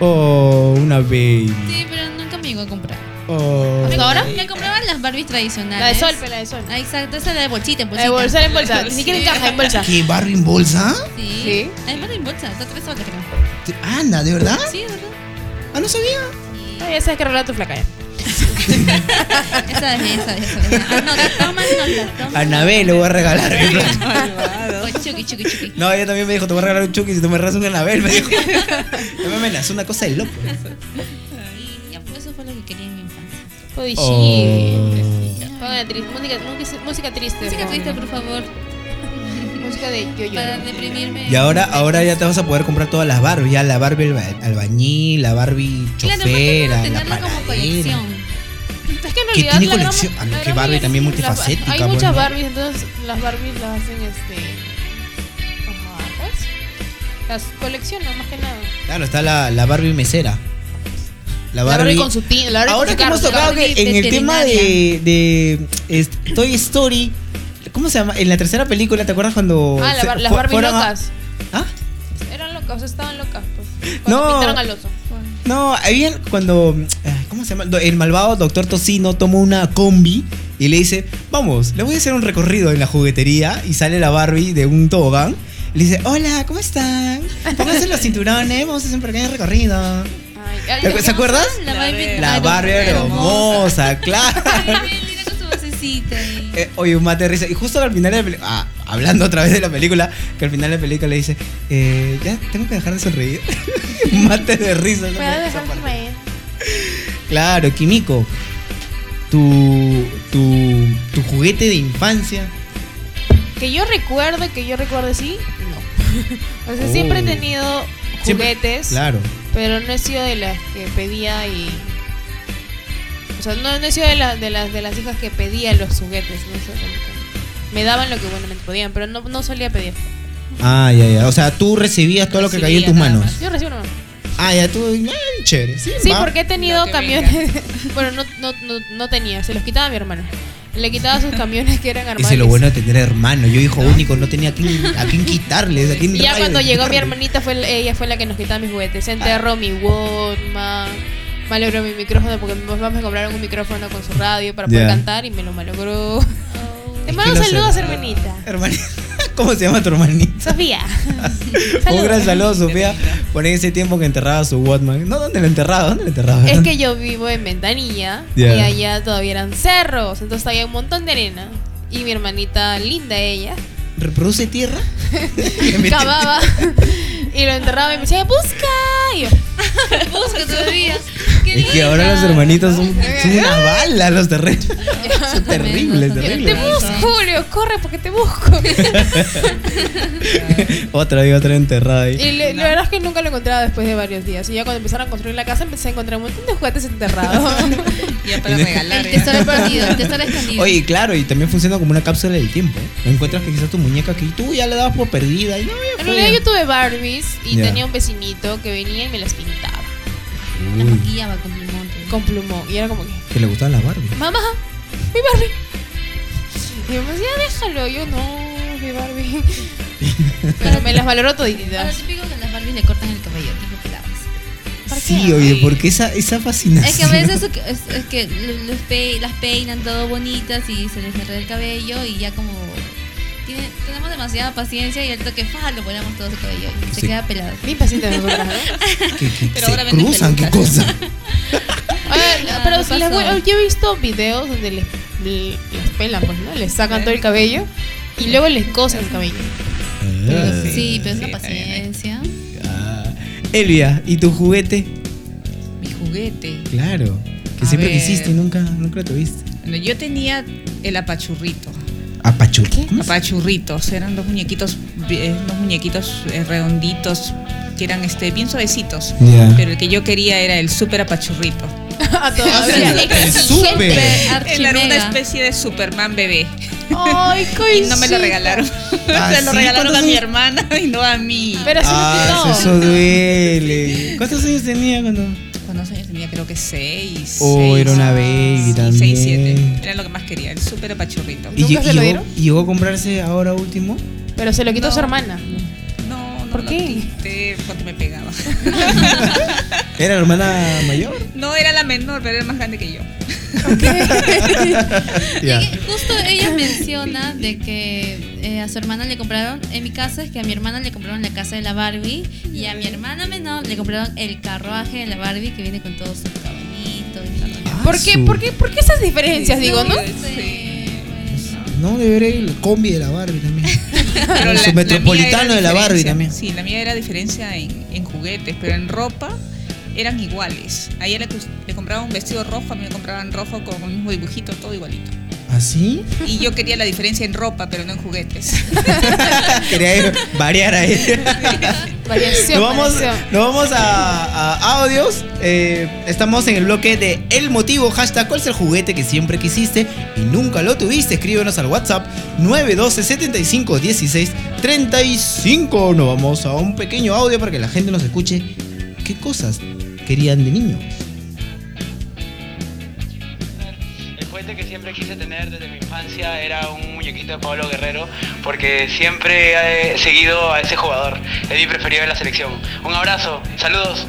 Speaker 3: Oh, una baby.
Speaker 1: Sí, pero nunca me llegó a comprar.
Speaker 3: Oh.
Speaker 4: ¿Hasta ahora?
Speaker 1: Me compraban las Barbies tradicionales.
Speaker 4: La de sol, la de sol.
Speaker 1: Ah, exacto, esa de bolsita, en
Speaker 4: La de
Speaker 1: bolsita.
Speaker 4: bolsa en bolsa. Ni siquiera encaja en bolsa.
Speaker 3: ¿Qué Barbie en bolsa?
Speaker 1: Sí.
Speaker 4: Sí.
Speaker 1: Hay Barbie en bolsa, está tres soles creo.
Speaker 3: Anda, ¿de verdad?
Speaker 1: Sí, de verdad.
Speaker 3: Ah, no sabía.
Speaker 4: Ah, Ya sabes que arreglar tu flaca ya.
Speaker 1: Esa es, esa es, esa es. Anota, toma nota, toma.
Speaker 3: A Anabel le voy a regalar.
Speaker 1: chuki, chuki, chuki.
Speaker 3: No, ella también me dijo, te voy a regalar un Chucky si tú me regalas un Anabel, me dijo. No me amenazó una cosa de loco.
Speaker 1: Y ya, pues eso fue lo que quería en mi infancia.
Speaker 3: Oh.
Speaker 4: Pongan triste. Música, música, triste.
Speaker 1: Música
Speaker 4: por
Speaker 1: triste, por favor,
Speaker 4: Música de yo
Speaker 1: para deprimirme.
Speaker 3: Y ahora, ahora ya te vas a poder comprar todas las Barbies, ya la Barbie alba- albañil, la Barbie
Speaker 1: Claro,
Speaker 3: chofera,
Speaker 1: que
Speaker 3: la
Speaker 1: tenerlo como colección.
Speaker 4: Es que en
Speaker 3: Que
Speaker 4: realidad
Speaker 3: tiene
Speaker 4: la gran-
Speaker 3: colección. Ah, no, que Barbie también multifacética,
Speaker 4: Hay
Speaker 3: pues,
Speaker 4: muchas
Speaker 3: ¿no?
Speaker 4: Barbies, entonces las Barbies las hacen este. Las coleccionan más que nada.
Speaker 3: Claro, está la, la Barbie mesera. La
Speaker 4: La
Speaker 3: Barbie.
Speaker 4: Con su ti- la Barbie
Speaker 3: Ahora
Speaker 4: con
Speaker 3: que hemos tocado que en el tema de, de es- Toy Story, ¿cómo se llama? En la tercera película, ¿te acuerdas cuando
Speaker 4: Ah, la
Speaker 3: se-
Speaker 4: las Barbie
Speaker 3: fueron a-
Speaker 4: locas.
Speaker 3: ¿Ah?
Speaker 4: Eran locas, estaban locas. Pues. Cuando
Speaker 3: No.
Speaker 4: pintaron al oso.
Speaker 3: No, había cuando. ay, ¿Cómo se llama? Do- El malvado doctor Tocino toma una combi y le dice: Vamos, le voy a hacer un recorrido en la juguetería. Y sale la Barbie de un tobogán. Y le dice: Hola, ¿cómo están? Pónganse los cinturones, vamos a hacer un pequeño recorrido.
Speaker 4: Ay,
Speaker 3: ¿Te
Speaker 4: ay,
Speaker 3: acu- ¿Se acuerdas?
Speaker 1: La Barbie,
Speaker 3: La
Speaker 1: ah,
Speaker 3: Barbie era hermosa, claro. Eh, oye, un mate de risa. Y justo al final de la película, ah, hablando otra vez de la película, que al final de la película le dice, eh, ya tengo que dejar de sonreír. Un mate de risa. ¿no? Esa
Speaker 4: dejar de reír.
Speaker 3: Claro, Kimiko. Tu, tu, tu juguete de infancia.
Speaker 4: Que yo recuerde, que yo recuerde, sí, no. o sea, siempre he tenido
Speaker 3: Siempre-
Speaker 4: juguetes,
Speaker 3: Claro.
Speaker 4: pero no he sido de las que pedía y. O sea, no, no he sido de, la- de, las, de las hijas que pedía los juguetes, no sé, me daban lo que buenamente podían, pero no, no solía pedir.
Speaker 3: Ah, ya, ya. O sea, tú recibías todo lo que caía en tus manos.
Speaker 4: Yo recibo una
Speaker 3: Ah, ya, tú. ah, chévere. Sí,
Speaker 4: Sí,
Speaker 3: va.
Speaker 4: porque he tenido camiones. bueno, no, no, no, no tenía, se los quitaba a mi hermano. Le quitaba sus camiones que eran
Speaker 3: es lo bueno de tener hermano. Yo, hijo único, no tenía a quién, a quién quitarles. A quién
Speaker 4: Y ya cuando llegó mi hermanita, fue ella fue la que nos quitaba mis juguetes. Se enterró mi Walkman, malogró mi micrófono porque mis papás me compraron un micrófono con su radio para poder cantar y me lo malogró. Te
Speaker 3: Es
Speaker 4: mando saludos,
Speaker 3: her-
Speaker 4: hermanita.
Speaker 3: Hermanita. ¿Cómo se llama tu hermanita?
Speaker 4: Sofía.
Speaker 3: Un gran saludo, Sofía, por ese tiempo que enterraba su Watman. No, ¿dónde lo enterraba? ¿Dónde lo enterraba?
Speaker 4: Es que yo vivo en Ventanilla y allá todavía eran cerros, entonces había un montón de arena. Y mi hermanita, linda ella,
Speaker 3: ¿Reproduce tierra?
Speaker 4: Cavaba y lo enterraba y me decía, busca. Y yo,
Speaker 1: Busca todavía.
Speaker 3: Es que ahora los hermanitos son, son una bala los terrenos. Son terribles,
Speaker 1: Son
Speaker 4: Te
Speaker 3: terribles.
Speaker 4: busco, Julio, corre porque te busco.
Speaker 3: Otra vez, otra enterrada ahí.
Speaker 4: Y le- la verdad es que nunca lo encontraba después de varios días. Y ya cuando empezaron a construir la casa empecé a encontrar un montón de juguetes enterrados.
Speaker 5: Ya para regalar.
Speaker 1: El
Speaker 5: ya.
Speaker 1: tesoro escondido, el tesoro escondido.
Speaker 3: Oye, claro, y también funciona como una cápsula del tiempo. Encuentras que quizás tu muñeca que tú ya le dabas por perdida y no, ya
Speaker 4: en realidad yo tuve Y tenía un vecinito que venía y me las pintaba
Speaker 1: La
Speaker 3: Uy,
Speaker 1: maquillaba con plumón.
Speaker 4: con plumón. Y era como que,
Speaker 3: que le gustaban las Barbie.
Speaker 4: mamá, mi Barbie. Y yo me decía, déjalo. Yo no, mi Barbie. Pero me las valoró
Speaker 1: Ahora
Speaker 4: todititas.
Speaker 1: típico que a las Barbies le cortan el cabello.
Speaker 4: ¿Para
Speaker 3: Sí,
Speaker 4: qué?
Speaker 3: oye, porque esa, esa fascinación.
Speaker 1: Es que a veces es, que pe- las peinan todo bonitas y se les enreda el cabello y ya como tenemos demasiada paciencia y el toque fa lo ponemos todo su cabello y se
Speaker 3: Sí.
Speaker 1: queda pelado.
Speaker 4: Bien paciente de nosotras, ¿no?
Speaker 3: Que, que
Speaker 5: Pero
Speaker 3: se
Speaker 5: ahora
Speaker 3: cruzan, qué cosa.
Speaker 1: Ah,
Speaker 4: pero si les
Speaker 1: pasó.
Speaker 4: voy- yo he visto videos donde les, les pelan, pues, ¿no? Les sacan todo el cabello y luego les cosen el cabello.
Speaker 3: Ah.
Speaker 1: Sí, pero es
Speaker 5: sí,
Speaker 1: una paciencia.
Speaker 3: Ah. Elvia, ¿y tu juguete?
Speaker 5: Mi juguete.
Speaker 3: Claro. Que
Speaker 5: A
Speaker 3: siempre
Speaker 5: ver.
Speaker 3: quisiste y nunca, nunca lo tuviste.
Speaker 5: Bueno, yo tenía el apachurrito.
Speaker 3: Apachurri. ¿Cómo se-
Speaker 5: Apachurritos, eran dos muñequitos, eh, dos muñequitos eh, redonditos que eran este bien suavecitos. Pero el que yo quería era el super apachurrito.
Speaker 4: A todavía.
Speaker 3: El súper.
Speaker 5: Era una especie de Superman bebé.
Speaker 4: Ay,
Speaker 5: Y no me lo regalaron.
Speaker 3: ¿Ah,
Speaker 5: Se lo
Speaker 3: sí?
Speaker 5: regalaron a
Speaker 3: ¿Cuántos
Speaker 5: mi hermana y no a mí.
Speaker 4: Pero eso
Speaker 3: Ah,
Speaker 4: no.
Speaker 3: eso duele. ¿Cuántos años tenía cuando.?
Speaker 5: ¿Cuántos años tenía? Creo que seis.
Speaker 3: Oh,
Speaker 5: seis,
Speaker 3: era una baby
Speaker 5: sí,
Speaker 3: también.
Speaker 5: Seis, siete. Era lo que más quería, el super apachurrito.
Speaker 3: ¿Y,
Speaker 4: ¿Nunca
Speaker 3: lle-
Speaker 4: se
Speaker 3: y
Speaker 4: lo
Speaker 3: llegó,
Speaker 4: dieron?
Speaker 3: y llegó a comprarse ahora último?
Speaker 4: Pero se lo quitó
Speaker 5: No.
Speaker 4: su hermana.
Speaker 5: No, no
Speaker 4: ¿Por
Speaker 5: lo
Speaker 4: qué?
Speaker 5: quité porque me pegaba.
Speaker 3: ¿Era la hermana mayor?
Speaker 5: No era la menor, pero era más grande que yo.
Speaker 3: Ya.
Speaker 1: Y que justo ella menciona de que eh, a su hermana le compraron, en mi caso es que a mi hermana le compraron la casa de la Barbie y a mi hermana menor le compraron el carruaje de la Barbie que viene con todo su caballito y todo.
Speaker 3: Ah,
Speaker 4: ¿Por qué,
Speaker 3: su-
Speaker 4: ¿Por qué, por qué esas diferencias, digo, no?
Speaker 1: Sí,
Speaker 3: No, debería ir el combi de la Barbie también.
Speaker 5: Pero
Speaker 3: Su
Speaker 5: la-
Speaker 3: metropolitano
Speaker 5: la
Speaker 3: de la Barbie también.
Speaker 5: Sí, la mía era diferencia en, en juguetes, pero en ropa eran iguales. A ella le, le compraba un vestido rojo, a mí me compraban rojo con el mismo dibujito, todo igualito.
Speaker 3: ¿Así?
Speaker 5: Y yo quería la diferencia en ropa, pero no en juguetes.
Speaker 3: Quería ir- variar ahí.
Speaker 4: Variación,
Speaker 3: Nos vamos,
Speaker 4: variación.
Speaker 3: nos vamos a, a audios. Eh, estamos en el bloque de El Motivo. Hashtag, ¿cuál es el juguete que siempre quisiste y nunca lo tuviste? Escríbenos al WhatsApp 912 75 16 35. Nos vamos a un pequeño audio para que la gente nos escuche. ¿Qué cosas querían de niño?
Speaker 9: El juguete que siempre quise tener desde mi infancia era un muñequito de Pablo Guerrero porque siempre he seguido a ese jugador. Es mi preferido de la selección. Un abrazo, saludos.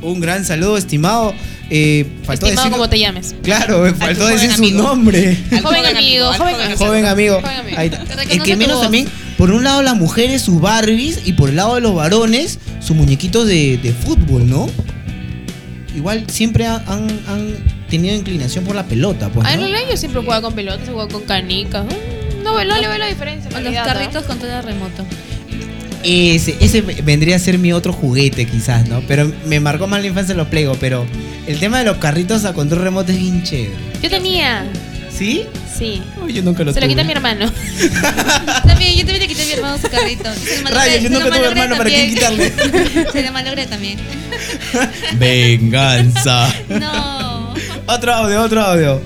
Speaker 3: Un gran saludo, estimado. Eh, faltó
Speaker 4: Estimado
Speaker 3: decir-
Speaker 4: como te llames.
Speaker 3: Claro, me faltó decir su
Speaker 5: amigo.
Speaker 3: nombre.
Speaker 5: Al
Speaker 4: Joven amigo, joven
Speaker 5: amigo.
Speaker 3: Joven amigo.
Speaker 4: Joven amigo.
Speaker 3: Ahí está.
Speaker 1: Te
Speaker 3: El que menos también, por un lado las mujeres, sus Barbies, y por el lado de los varones, sus muñequitos de, de fútbol, ¿no? Igual siempre han, han- han tenido inclinación por la pelota, pues.
Speaker 4: Ah, en
Speaker 3: ¿no?
Speaker 4: realidad yo siempre jugaba con pelotas, jugaba con canicas. Mm, No, no le veo la diferencia. en
Speaker 1: O los
Speaker 4: ¿no?
Speaker 1: carritos con todo remoto.
Speaker 3: Ese, ese vendría a ser mi otro juguete, quizás, ¿no? Pero me marcó más la infancia los Plego, pero el tema de los carritos a control remoto es bien chévere.
Speaker 4: Yo tenía,
Speaker 3: ¿Sí?
Speaker 4: sí.
Speaker 3: Ay, yo nunca lo
Speaker 4: Se lo
Speaker 3: tuve.
Speaker 4: quité a mi hermano.
Speaker 1: También, yo también le quité a mi hermano su carrito. Se lo malogré-
Speaker 3: Rayos, yo
Speaker 1: se
Speaker 3: nunca tuve
Speaker 1: malogré
Speaker 3: hermano, ¿para qué
Speaker 1: también.
Speaker 3: quitarle?
Speaker 1: Se lo malogré también.
Speaker 3: Venganza.
Speaker 1: No.
Speaker 3: Otro audio, otro audio.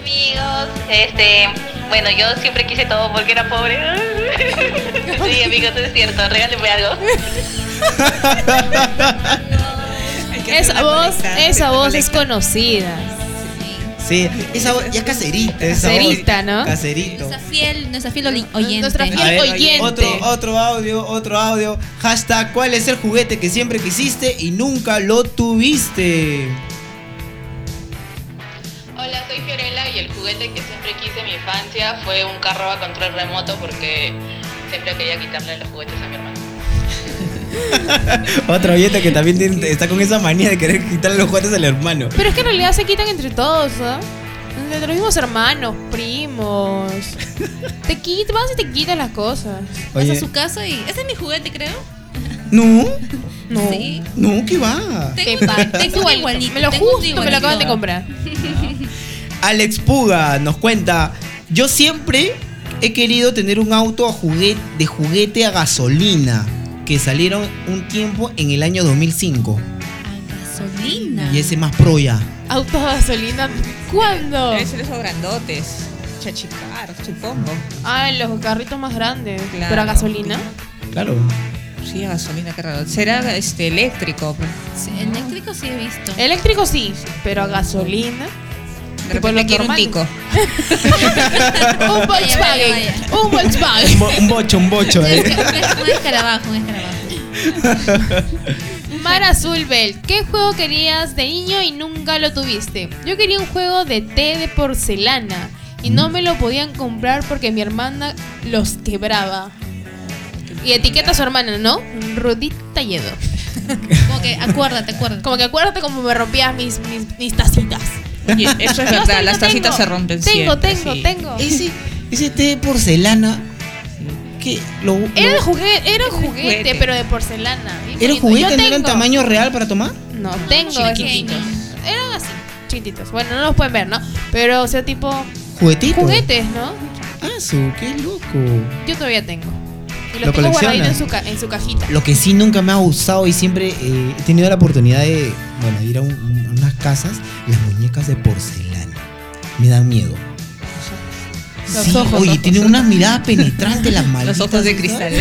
Speaker 10: Amigos, este, bueno, yo siempre quise todo porque era pobre. Sí, amigos, es cierto, regáleme algo.
Speaker 4: Esa voz, esa voz es conocida.
Speaker 3: Sí, esa voz ya es caserita. esa
Speaker 4: Caserita,
Speaker 3: voz.
Speaker 4: ¿no?
Speaker 3: Caserito.
Speaker 1: Nuestra fiel, nuestra fiel oyente.
Speaker 4: Nuestra fiel
Speaker 3: A ver,
Speaker 4: oyente.
Speaker 3: Otro, otro audio, otro audio. Hashtag, ¿cuál es el juguete que siempre quisiste y nunca lo tuviste?
Speaker 10: Hola, soy Fiorella y el juguete que siempre quise en mi infancia fue un carro a control remoto porque siempre quería quitarle los juguetes a mi hermano.
Speaker 3: Otro oyente que también tiene- está con esa manía de querer quitarle los juguetes al hermano.
Speaker 4: Pero es que en realidad se quitan entre todos, ¿no? Entre los mismos hermanos, primos. Te quitas, vas y te quitas las cosas.
Speaker 1: Vas
Speaker 3: Oye.
Speaker 1: a su casa y. Ese es mi juguete, creo.
Speaker 3: No,
Speaker 4: No.
Speaker 1: Sí.
Speaker 3: no, ¿qué va?
Speaker 1: Tengo,
Speaker 4: Qué
Speaker 1: igualito.
Speaker 4: Me lo
Speaker 1: tengo
Speaker 4: justo, me lo acaban de comprar.
Speaker 3: Alex Puga nos cuenta, yo siempre he querido tener un auto a juguete, de juguete a gasolina que salieron un tiempo en el año 2005
Speaker 1: A gasolina.
Speaker 3: y ese más pro ya.
Speaker 4: Autos a gasolina. ¿Cuándo?
Speaker 5: Deben ser esos grandotes. Chachicar, supongo.
Speaker 4: Ah, los carritos más grandes.
Speaker 5: Claro.
Speaker 4: Pero a gasolina.
Speaker 3: Claro.
Speaker 5: Sí, a gasolina, qué raro. Será este eléctrico.
Speaker 1: Sí, eléctrico sí he visto.
Speaker 4: Eléctrico sí, pero a gasolina.
Speaker 5: De
Speaker 4: Tipo
Speaker 5: repente
Speaker 4: lo
Speaker 5: quiere un tico.
Speaker 4: un Volkswagen. Un
Speaker 3: Un,
Speaker 4: Volkswagen.
Speaker 3: bo- un bocho, un bocho.
Speaker 1: Un
Speaker 3: eh.
Speaker 1: un escarabajo, un escarabajo.
Speaker 4: Mar Azul Bell, ¿qué juego querías de niño y nunca lo tuviste? Yo quería un juego de té de porcelana y no me lo podían comprar porque mi hermana los quebraba. Y etiqueta a su hermana, ¿no? Rudita Yedo.
Speaker 1: Como que acuérdate, acuérdate.
Speaker 4: Como que acuérdate cómo me rompías mis, mis, mis tacitas.
Speaker 5: Eso es verdad, las tacitas
Speaker 4: tengo.
Speaker 5: se rompen
Speaker 4: Tengo,
Speaker 5: siempre.
Speaker 4: tengo,
Speaker 5: sí.
Speaker 4: tengo.
Speaker 3: Ese, ese té de porcelana. Que lo,
Speaker 4: Era
Speaker 3: lo-
Speaker 4: juguete, era juguete,
Speaker 5: juguete.
Speaker 4: pero de porcelana.
Speaker 3: ¿Era juguete?
Speaker 4: Yo
Speaker 3: ¿No era en
Speaker 4: tengo.
Speaker 3: tamaño real para tomar?
Speaker 4: No, tengo.
Speaker 5: Chiquititos.
Speaker 4: Eran así, chiquititos. Bueno, no los pueden ver, ¿no? Pero, o sea, tipo
Speaker 3: ¿Juguetito?
Speaker 4: juguetes, ¿no?
Speaker 3: Ah, su, qué loco.
Speaker 4: Yo todavía tengo. Y
Speaker 3: ¿Lo
Speaker 4: los tengo
Speaker 3: colecciona?
Speaker 4: guardaditos en su, ca- en su cajita.
Speaker 3: Lo que sí nunca me ha gustado y siempre eh, he tenido la oportunidad de bueno, ir a, un- un- unas casas, las muñecas de porcelana. Me dan miedo.
Speaker 4: Los
Speaker 3: Sí,
Speaker 4: ojos,
Speaker 3: oye, tienen
Speaker 4: ojos.
Speaker 3: una mirada penetrante las malditas.
Speaker 5: Los ojos de cristal.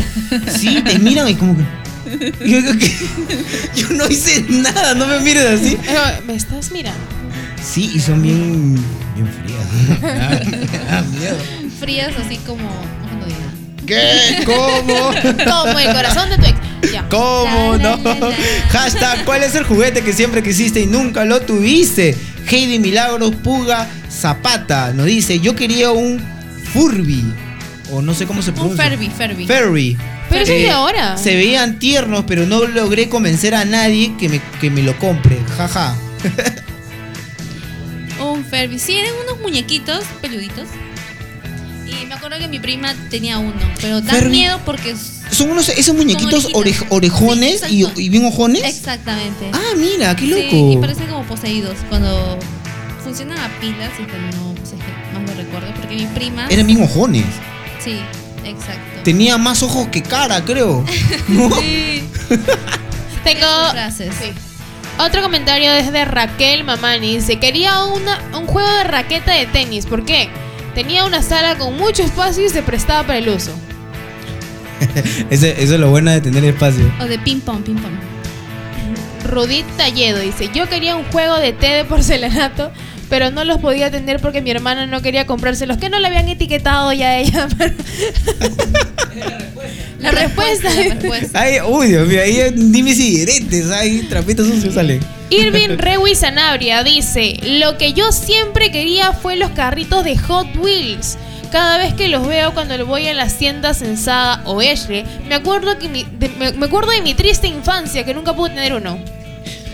Speaker 3: Sí, te miran y como que. Yo, no hice nada, no me mires así.
Speaker 4: Eh, ¿Me estás mirando?
Speaker 3: Sí, y son bien. bien frías. Da miedo.
Speaker 1: Frías así como.
Speaker 3: ¿Qué? ¿Cómo?
Speaker 4: Como el corazón de tu ex.
Speaker 3: ¿Cómo no? Hashtag, ¿cuál es el juguete que siempre quisiste y nunca lo tuviste? Heidi Milagros Puga Zapata nos dice, yo quería un Furby. O no sé cómo se
Speaker 1: Un
Speaker 3: pronuncia.
Speaker 1: Furby, Furby.
Speaker 3: Furby.
Speaker 4: Pero eso es
Speaker 3: Eh,
Speaker 4: de ahora.
Speaker 3: Se veían tiernos, pero no logré convencer a nadie que me, que me lo compre. Jaja.
Speaker 1: Un Furby. Sí, eran unos muñequitos peluditos. Y me acuerdo que mi prima tenía uno. Pero da miedo porque.
Speaker 3: Son unos, esos muñequitos orej- orejones
Speaker 1: Sí,
Speaker 3: y, y bien ojones.
Speaker 1: Exactamente.
Speaker 3: Ah, mira, qué
Speaker 1: Sí,
Speaker 3: loco.
Speaker 1: y parecen como poseídos. Cuando funcionan a pilas, y que no sé qué más lo recuerdo. Porque mi prima.
Speaker 3: Eran bien ojones.
Speaker 1: Sí, exacto.
Speaker 3: Tenía más ojos que cara, creo. ¿No?
Speaker 1: Sí.
Speaker 4: Tengo.
Speaker 1: frases.
Speaker 4: Sí. Otro comentario es de Raquel Mamani. Dice: Quería una, un juego de raqueta de tenis. ¿Por qué? Tenía una sala con mucho espacio y se prestaba para el uso.
Speaker 3: Eso es lo bueno de tener espacio.
Speaker 1: O de ping pong, ping pong.
Speaker 4: Rudit Talledo dice: Yo quería un juego de té de porcelanato, pero no los podía tener porque mi hermana no quería comprárselos, que no le habían etiquetado ya a ella. pero- La respuesta.
Speaker 1: La respuesta.
Speaker 3: Ay, uy, Dios mío, ahí dime si ahí trapitos sucios salen.
Speaker 4: Irving Rewi Sanabria dice, lo que yo siempre quería fue los carritos de Hot Wheels. Cada vez que los veo cuando voy a las tiendas en Sada o Eshle, me acuerdo, que mi- de, me, me acuerdo de mi triste infancia que nunca pude tener uno.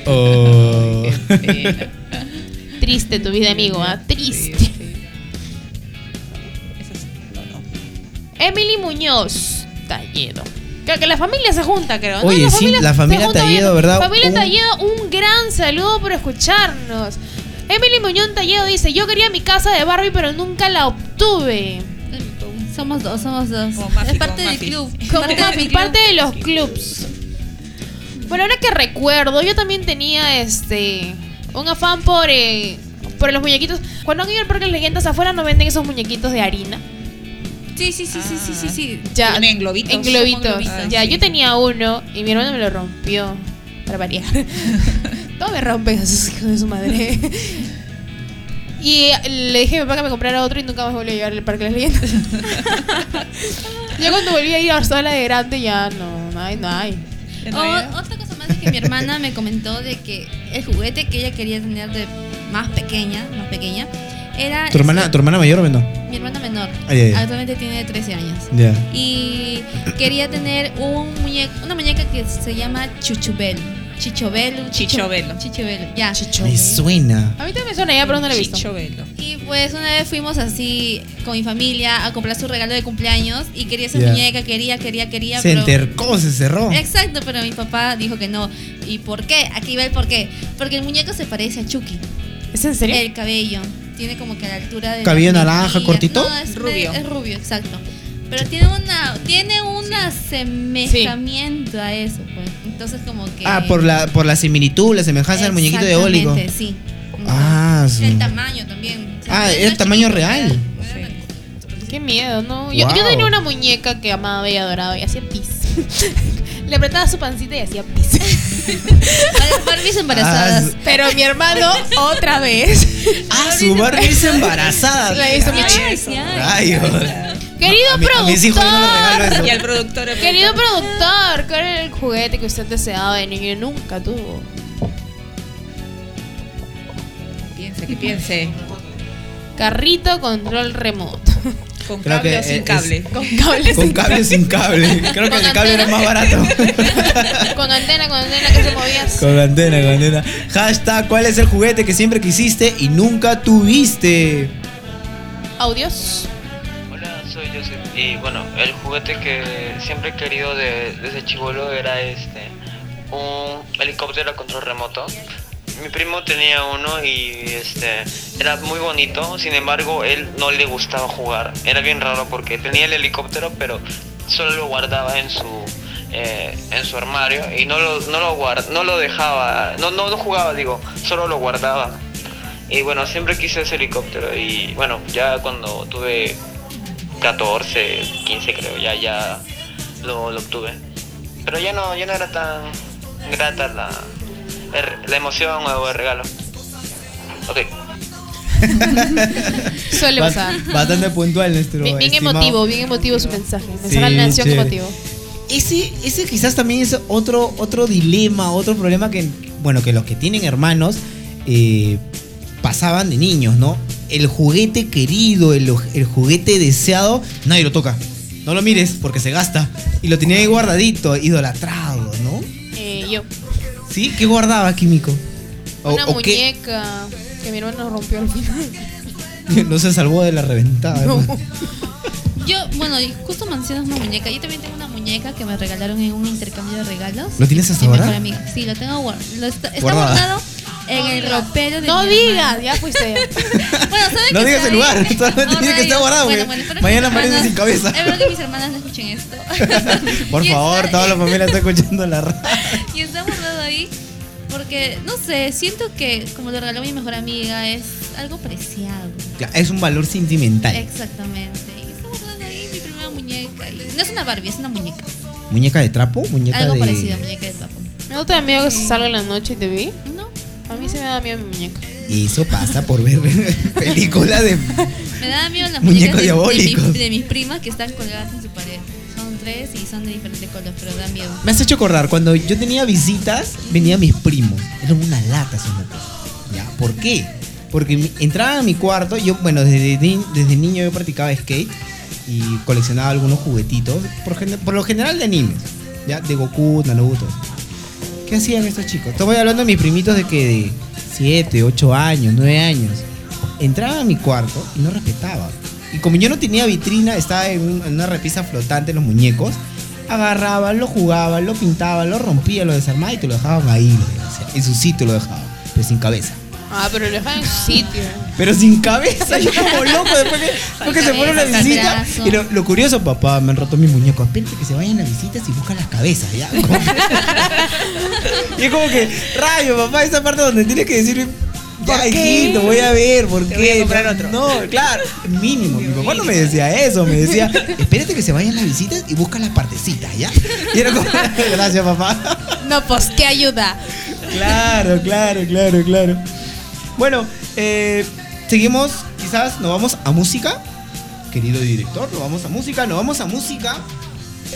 Speaker 3: Oh.
Speaker 4: Triste tu vida, amigo, ¿ah? Triste. Emily Muñoz, Talledo. Creo que la familia se junta, creo. ¿no?
Speaker 3: Oye, sí, la
Speaker 4: se
Speaker 3: familia
Speaker 4: junta
Speaker 3: Talledo,
Speaker 4: bien.
Speaker 3: ¿verdad?
Speaker 4: Familia
Speaker 3: Un-
Speaker 4: Talledo, un gran saludo por escucharnos. Emily Muñoz Talledo dice, yo quería mi casa de Barbie, pero nunca la obtuve.
Speaker 1: Somos dos, somos dos.
Speaker 5: Como Mafi,
Speaker 1: es parte
Speaker 5: como
Speaker 1: del
Speaker 5: Mafi.
Speaker 1: club.
Speaker 4: Como
Speaker 1: Parte
Speaker 4: Mafi,
Speaker 1: del club.
Speaker 4: parte de los clubs. Bueno, ahora que recuerdo, yo también tenía este un afán por, eh, por los muñequitos. Cuando han ido al parque de leyendas afuera no venden esos muñequitos de harina.
Speaker 1: Sí, sí, sí, sí, sí, sí, sí.
Speaker 4: Ya,
Speaker 5: en globitos.
Speaker 4: En globitos. Ya,
Speaker 5: sí.
Speaker 4: yo tenía uno y mi hermano me lo rompió. Para variar. Todo me rompen esos hijos de su madre. Y le dije a mi papá que me comprara otro y nunca más volví a llevar al parque de las leyendas. yo cuando volví a ir a sola de grande ya no, no hay, no hay.
Speaker 1: O- otra cosa más es que mi hermana me comentó de que el juguete que ella quería tener de más pequeña, más pequeña, era
Speaker 3: ¿Tu hermana, ¿Tu hermana mayor o menor?
Speaker 1: mi hermana menor.
Speaker 3: Ay, ay, ay.
Speaker 1: Actualmente tiene 13 años.
Speaker 3: Ya.
Speaker 1: Y quería tener un muñeco, una muñeca que se llama Chuchubel. Chichobelo.
Speaker 5: Chichobelo.
Speaker 1: Chichobelo, ya.
Speaker 3: Me suena.
Speaker 4: A mí también me suena ya, pero no lo he visto.
Speaker 5: Chichovelo.
Speaker 1: Y pues una vez fuimos así con mi familia a comprar su regalo de cumpleaños y quería esa muñeca, quería, quería, quería.
Speaker 3: Se
Speaker 1: pero...
Speaker 3: entercó, se cerró.
Speaker 1: Exacto, pero mi papá dijo que no. ¿Y por qué? Aquí va el por qué. Porque el muñeco se parece a Chucky.
Speaker 4: ¿Es en serio?
Speaker 1: El cabello. Tiene como que a la altura de.
Speaker 3: ¿Cabello naranja, cortito?
Speaker 1: No, es
Speaker 5: Rubio.
Speaker 1: Es rubio, exacto. Pero tiene una tiene un asemejamiento a eso, pues. Entonces como que
Speaker 3: Ah, por la, por la similitud, la semejanza del muñequito de Ólico.
Speaker 1: Sí.
Speaker 3: Ah, sí.
Speaker 1: El tamaño también. O sea,
Speaker 3: Ah, era
Speaker 1: es
Speaker 3: tamaño
Speaker 1: chiquito,
Speaker 3: real.
Speaker 1: era-
Speaker 4: Qué miedo, ¿no? Yo, tenía una muñeca que amaba y adoraba y hacía pis. Le apretaba su pancita y hacía pis.
Speaker 1: Bar- Barbies embarazadas.
Speaker 3: Ah,
Speaker 4: Pero mi hermano, otra vez.
Speaker 3: Ah, su Barbie es embarazada.
Speaker 4: La hizo mi.
Speaker 3: Rayos.
Speaker 4: Querido
Speaker 3: mi- no
Speaker 4: productor.
Speaker 3: eso.
Speaker 5: Y al productor. el
Speaker 4: Querido
Speaker 5: productor.
Speaker 4: ¿cuál era el juguete que usted deseaba de niño y nunca tuvo?
Speaker 5: Piense, que piense.
Speaker 4: Carrito control remoto.
Speaker 5: Con
Speaker 3: Creo
Speaker 5: cable o sin
Speaker 3: es-
Speaker 5: cable.
Speaker 4: Con cable.
Speaker 3: Con cable o sin cable. Creo que
Speaker 4: Con
Speaker 3: el cable era más barato.
Speaker 4: Con antena, con antena que se movía.
Speaker 3: Con antena, con antena. Hashtag, ¿cuál es el juguete que siempre quisiste y nunca tuviste?
Speaker 4: Audios.
Speaker 11: Y bueno, el juguete que siempre he querido de- desde chivolo era este un helicóptero a control remoto. Mi primo tenía uno y este era muy bonito, sin embargo él no le gustaba jugar. Era bien raro porque tenía el helicóptero pero solo lo guardaba en su eh, en su armario y no lo no lo guard- no lo dejaba, no no no jugaba digo, solo lo guardaba. Y bueno, siempre quise ese helicóptero y bueno, ya cuando tuve 14, 15 creo, ya ya lo, lo obtuve. Pero ya no, ya no era tan grata la, la emoción o el regalo. Ok.
Speaker 4: Suele pasar.
Speaker 3: Bastante puntual nuestro.
Speaker 4: Bien, bien emotivo, bien emotivo su mensaje. Mensaje
Speaker 3: Sí,
Speaker 4: a la nación
Speaker 3: chévere.
Speaker 4: emotivo.
Speaker 3: Ese, ese quizás también es otro, otro dilema, otro problema que, bueno, que los que tienen hermanos eh, pasaban de niños, ¿no? El juguete querido, el, el juguete deseado, nadie lo toca. No lo mires porque se gasta. Y lo tenía ahí guardadito, idolatrado, ¿no?
Speaker 4: Eh, yo.
Speaker 3: ¿Sí? ¿Qué guardaba, Químico? O-
Speaker 4: Una
Speaker 3: o qué-
Speaker 4: muñeca que mi hermano rompió al final.
Speaker 3: no se salvó de la reventada.
Speaker 4: No.
Speaker 1: Yo, bueno, y justo mencionas una muñeca. Yo también tengo una muñeca que me regalaron en un intercambio de regalos.
Speaker 3: ¿Lo tienes hasta ahora?
Speaker 1: Sí, lo tengo guardado. Está, guardado en el ropero de
Speaker 4: No
Speaker 1: mi
Speaker 4: digas, ya fuiste.
Speaker 1: Bueno, ¿saben
Speaker 3: No
Speaker 1: que
Speaker 3: digas
Speaker 1: está
Speaker 3: el lugar, solamente
Speaker 1: Oh,
Speaker 3: tiene que
Speaker 1: rayos.
Speaker 3: guardado,
Speaker 1: Bueno, bueno, espero que
Speaker 3: mañana aparece sin cabeza.
Speaker 1: Espero que mis hermanas no escuchen esto.
Speaker 3: Por favor,
Speaker 1: está-
Speaker 3: toda la familia está escuchando la radio.
Speaker 1: Y está guardado ahí porque, no sé, siento que como lo regaló mi mejor amiga es algo preciado.
Speaker 3: Claro, Es un valor sentimental.
Speaker 1: Exactamente. Y está guardado ahí mi primera muñeca. Y no es una Barbie, es una muñeca.
Speaker 3: ¿Muñeca de trapo? ¿Muñeca
Speaker 1: algo
Speaker 3: de.?
Speaker 1: parecido, muñeca de trapo.
Speaker 4: ¿No te da miedo que se salga en la noche y te vi? A mí se me da miedo mi muñeca.
Speaker 3: Y eso pasa por ver películas de.
Speaker 1: Me da miedo las
Speaker 3: Muñecos
Speaker 1: muñecas de, de,
Speaker 3: diabólicos.
Speaker 1: de mis primas que están colgadas en su pared. Son tres y son de diferentes colores, pero da miedo.
Speaker 3: Me has hecho acordar, cuando yo tenía visitas, venían mis primos. Eran una lata esos mocos. ¿Ya? ¿Por qué? Porque entraban a mi cuarto, yo, bueno, desde, desde niño yo practicaba skate y coleccionaba algunos juguetitos, por, por lo general de animes, ¿ya? De Goku, Naruto. ¿Qué hacían estos chicos? Estoy hablando de mis primitos de que de 7, 8 años, 9 años. Entraban a mi cuarto y no respetaban. Y como yo no tenía vitrina, estaba en, un- en una repisa flotante los muñecos, agarraban, lo jugaban, lo pintaban, lo rompían, lo desarmaban y te lo dejaban ahí, en su sitio lo dejaban, pero sin cabeza.
Speaker 4: Ah, pero lo dejan en su sitio.
Speaker 3: Pero sin cabeza, yo como loco después que, después que se fueron a la visita. Y lo, lo curioso, papá, me han roto mis muñecos. Espérate que se vayan a visitas y buscan las cabezas, ¿ya? Y es como que, rayo, papá, esa parte donde tienes que decir, ya, hijito, voy a ver, ¿por
Speaker 5: Te
Speaker 3: qué?
Speaker 5: voy a comprar
Speaker 3: no,
Speaker 5: otro.
Speaker 3: No, claro, mínimo. Mi papá no me decía eso, me decía, espérate que se vayan las visitas y buscan las partecitas, ¿ya? Y era como, gracias, papá.
Speaker 4: No, pues, ¿qué ayuda?
Speaker 3: Claro, claro, claro, claro. Bueno, eh, seguimos, quizás nos vamos a música. Querido director, nos vamos a música, nos vamos a música.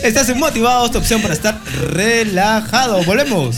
Speaker 3: Estás en motivados, tu opción para estar relajado. Volvemos.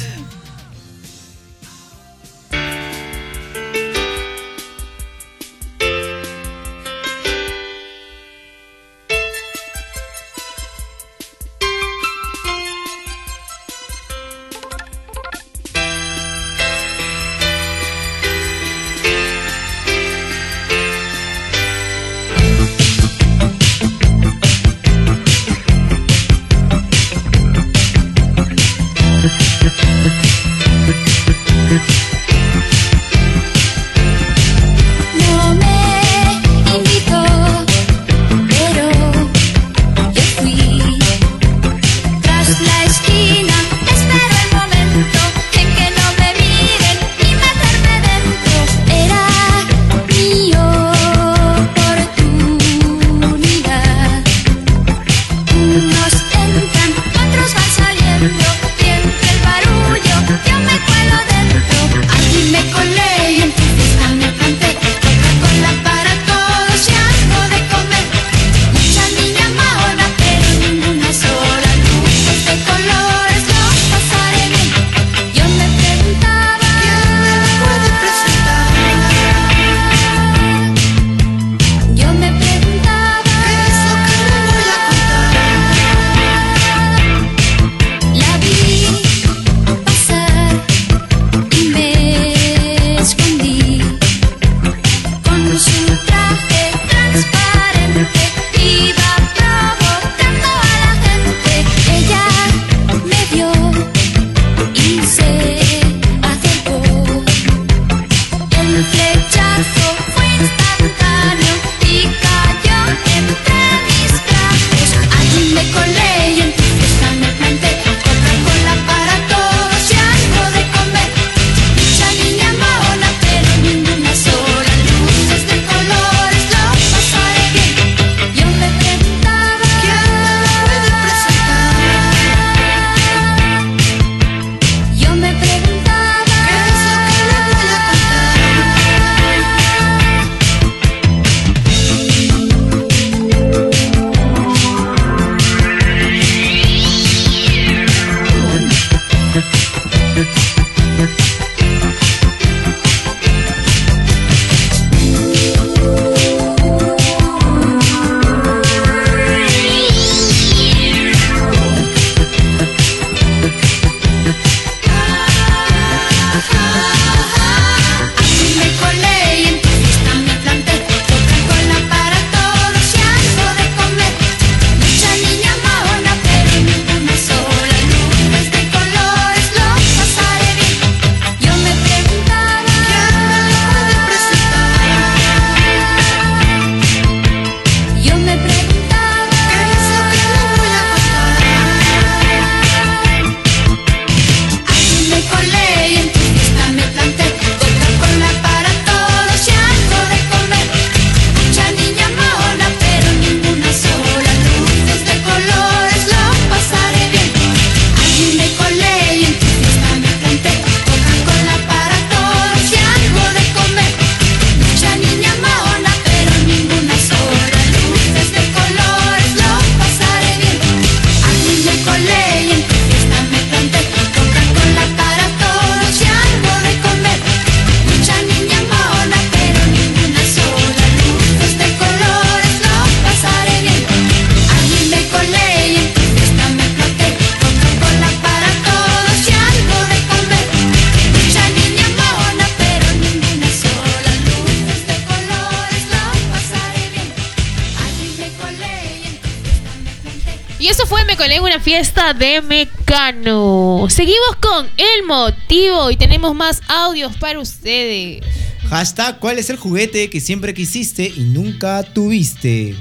Speaker 4: De Mecano. Seguimos con el motivo y tenemos más audios para ustedes.
Speaker 3: Hashtag, ¿cuál es el juguete que siempre quisiste y nunca tuviste?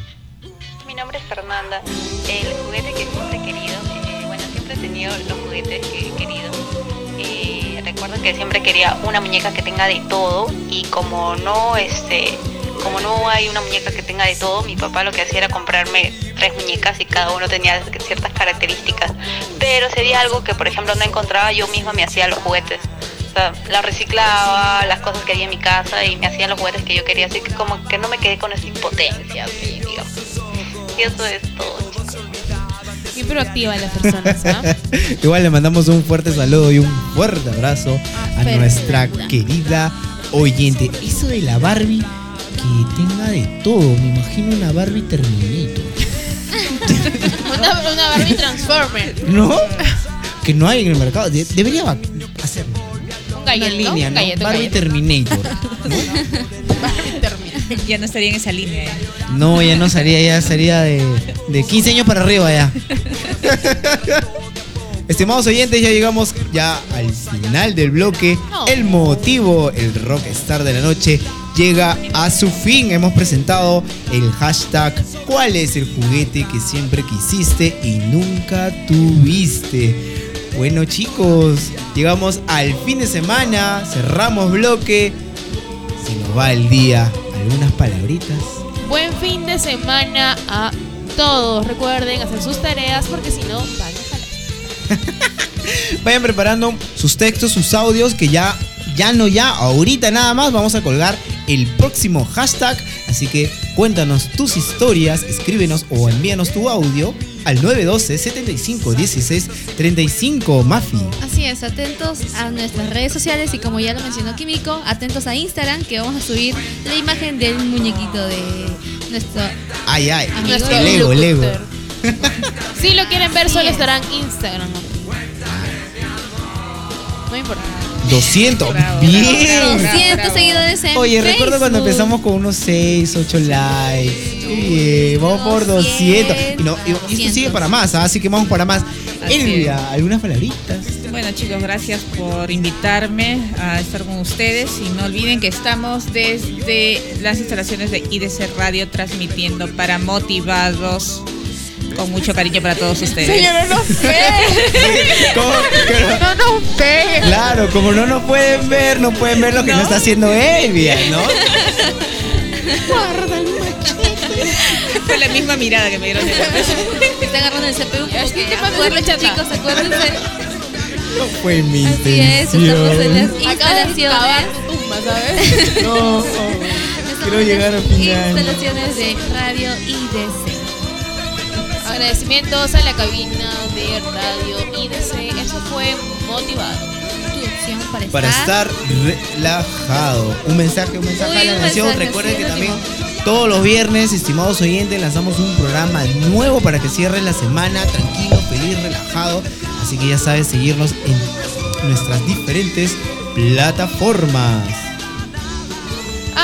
Speaker 10: Mi nombre es Fernanda. El juguete que siempre he querido, eh, bueno, siempre he tenido los juguetes que he querido. Eh, recuerdo que siempre quería una muñeca que tenga de todo y como no, este, como no hay una muñeca que tenga de todo, mi papá lo que hacía era comprarme tres muñecas y cada uno tenía ciertas características. Pero sería algo que, por ejemplo, no encontraba, yo misma me hacía los juguetes. O sea, la reciclaba, las cosas que había en mi casa y me hacía los juguetes que yo quería. Así que como que no me quedé con esa impotencia, así, digamos. Y eso es todo, chicos.
Speaker 4: Proactiva las personas, ¿ah?
Speaker 3: Igual le mandamos un fuerte saludo y un fuerte abrazo a
Speaker 4: Fernanda.
Speaker 3: nuestra querida oyente. Eso de la Barbie que tenga de todo, me imagino una Barbie Terminator.
Speaker 4: Una, una Barbie Transformer.
Speaker 3: ¿No? Que no hay en el mercado. De- debería va- hacer
Speaker 4: Un
Speaker 3: una línea,
Speaker 4: Un
Speaker 3: ¿no?
Speaker 4: un
Speaker 3: Barbie. Terminator.
Speaker 5: Ya no estaría en esa línea. ¿eh?
Speaker 3: No, ya no sería, ya sería de, de 15 años para arriba ya. Estimados oyentes, ya llegamos ya al final del bloque. El motivo, el rockstar de la noche, llega a su fin. Hemos presentado el hashtag ¿Cuál es el juguete que siempre quisiste y nunca tuviste? Bueno chicos, llegamos al fin de semana, cerramos bloque, se nos va el día. ¿Algunas palabritas?
Speaker 4: Buen fin de semana a todos. Recuerden hacer sus tareas porque si no, van a jalar.
Speaker 3: Vayan preparando sus textos, sus audios, que ya, ya no ya, ahorita nada más vamos a colgar el próximo hashtag. Así que cuéntanos tus historias, escríbenos o envíanos tu audio al 912 75 16 35 Mafi.
Speaker 1: Así es, atentos a nuestras redes sociales y como ya lo mencionó Químico, atentos a Instagram que vamos a subir la imagen del muñequito de nuestro
Speaker 3: Ay, ay,
Speaker 1: amigo
Speaker 4: Nuestro
Speaker 3: el ego, el ego.
Speaker 4: Si lo quieren ver,
Speaker 1: Así
Speaker 4: solo
Speaker 1: es.
Speaker 4: estará en Instagram. No importa.
Speaker 3: 200,
Speaker 5: Bravo,
Speaker 3: bien.
Speaker 5: bravo, bravo.
Speaker 1: 200 seguidores en
Speaker 3: Oye, recuerdo cuando empezamos con unos 6, 8 likes. Bien, vamos por 200. Y, no, y- esto sigue para más, ¿ah? así que vamos para más. Elvia, ¿algunas palabritas?
Speaker 5: Bueno chicos, gracias por invitarme a estar con ustedes y no olviden que estamos desde las instalaciones de IDC Radio transmitiendo para motivados con mucho cariño para todos ustedes.
Speaker 4: Señora, no
Speaker 3: ¿Cómo? Que-
Speaker 4: No nos pegue.
Speaker 3: Claro, como no nos pueden ver, no pueden ver lo que no, está haciendo Elvia, ¿no?
Speaker 5: Fue la misma mirada que me dieron de
Speaker 1: Está agarrando el CPU acuérdense,
Speaker 4: chata.
Speaker 1: chicos, acuérdense.
Speaker 3: No fue mi
Speaker 1: Así es, estamos en las
Speaker 4: de
Speaker 1: instalaciones.
Speaker 4: tu tumba, ¿sabes?
Speaker 3: No, quiero llegar al final.
Speaker 1: Instalaciones de Radio IDC.
Speaker 4: Agradecimientos a la cabina de radio IDC. Eso fue motivado.
Speaker 1: Para,
Speaker 3: Para estar relajado. Un mensaje, un mensaje
Speaker 1: Uy,
Speaker 3: a la nación.
Speaker 1: mensaje,
Speaker 3: Recuerden
Speaker 1: sí,
Speaker 3: que también
Speaker 1: último.
Speaker 3: todos los viernes, estimados oyentes, lanzamos un programa nuevo para que cierres la semana tranquilo, feliz, relajado. Así que ya sabes seguirnos en nuestras diferentes plataformas.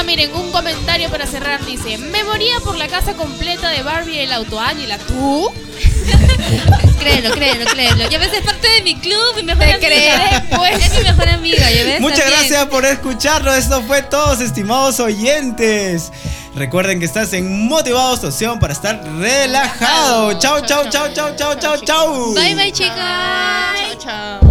Speaker 4: Ah, miren, un comentario para cerrar. Dice, me moría por la casa completa de Barbie el auto Águila. ¿Tú?
Speaker 1: Créelo, créelo, créelo. Ya ves, es parte de mi club, mi mejor
Speaker 4: Te
Speaker 1: amiga.
Speaker 4: pues.
Speaker 1: Es mi mejor amiga, ya ves.
Speaker 3: Muchas
Speaker 1: También.
Speaker 3: gracias por escucharnos. Esto fue todos, estimados oyentes. Recuerden que estás en Motivados tu opción para estar relajado. Chao, chao, chao, chao, chao, chao, chao.
Speaker 1: Bye, bye, chicos.
Speaker 4: Chao, chao.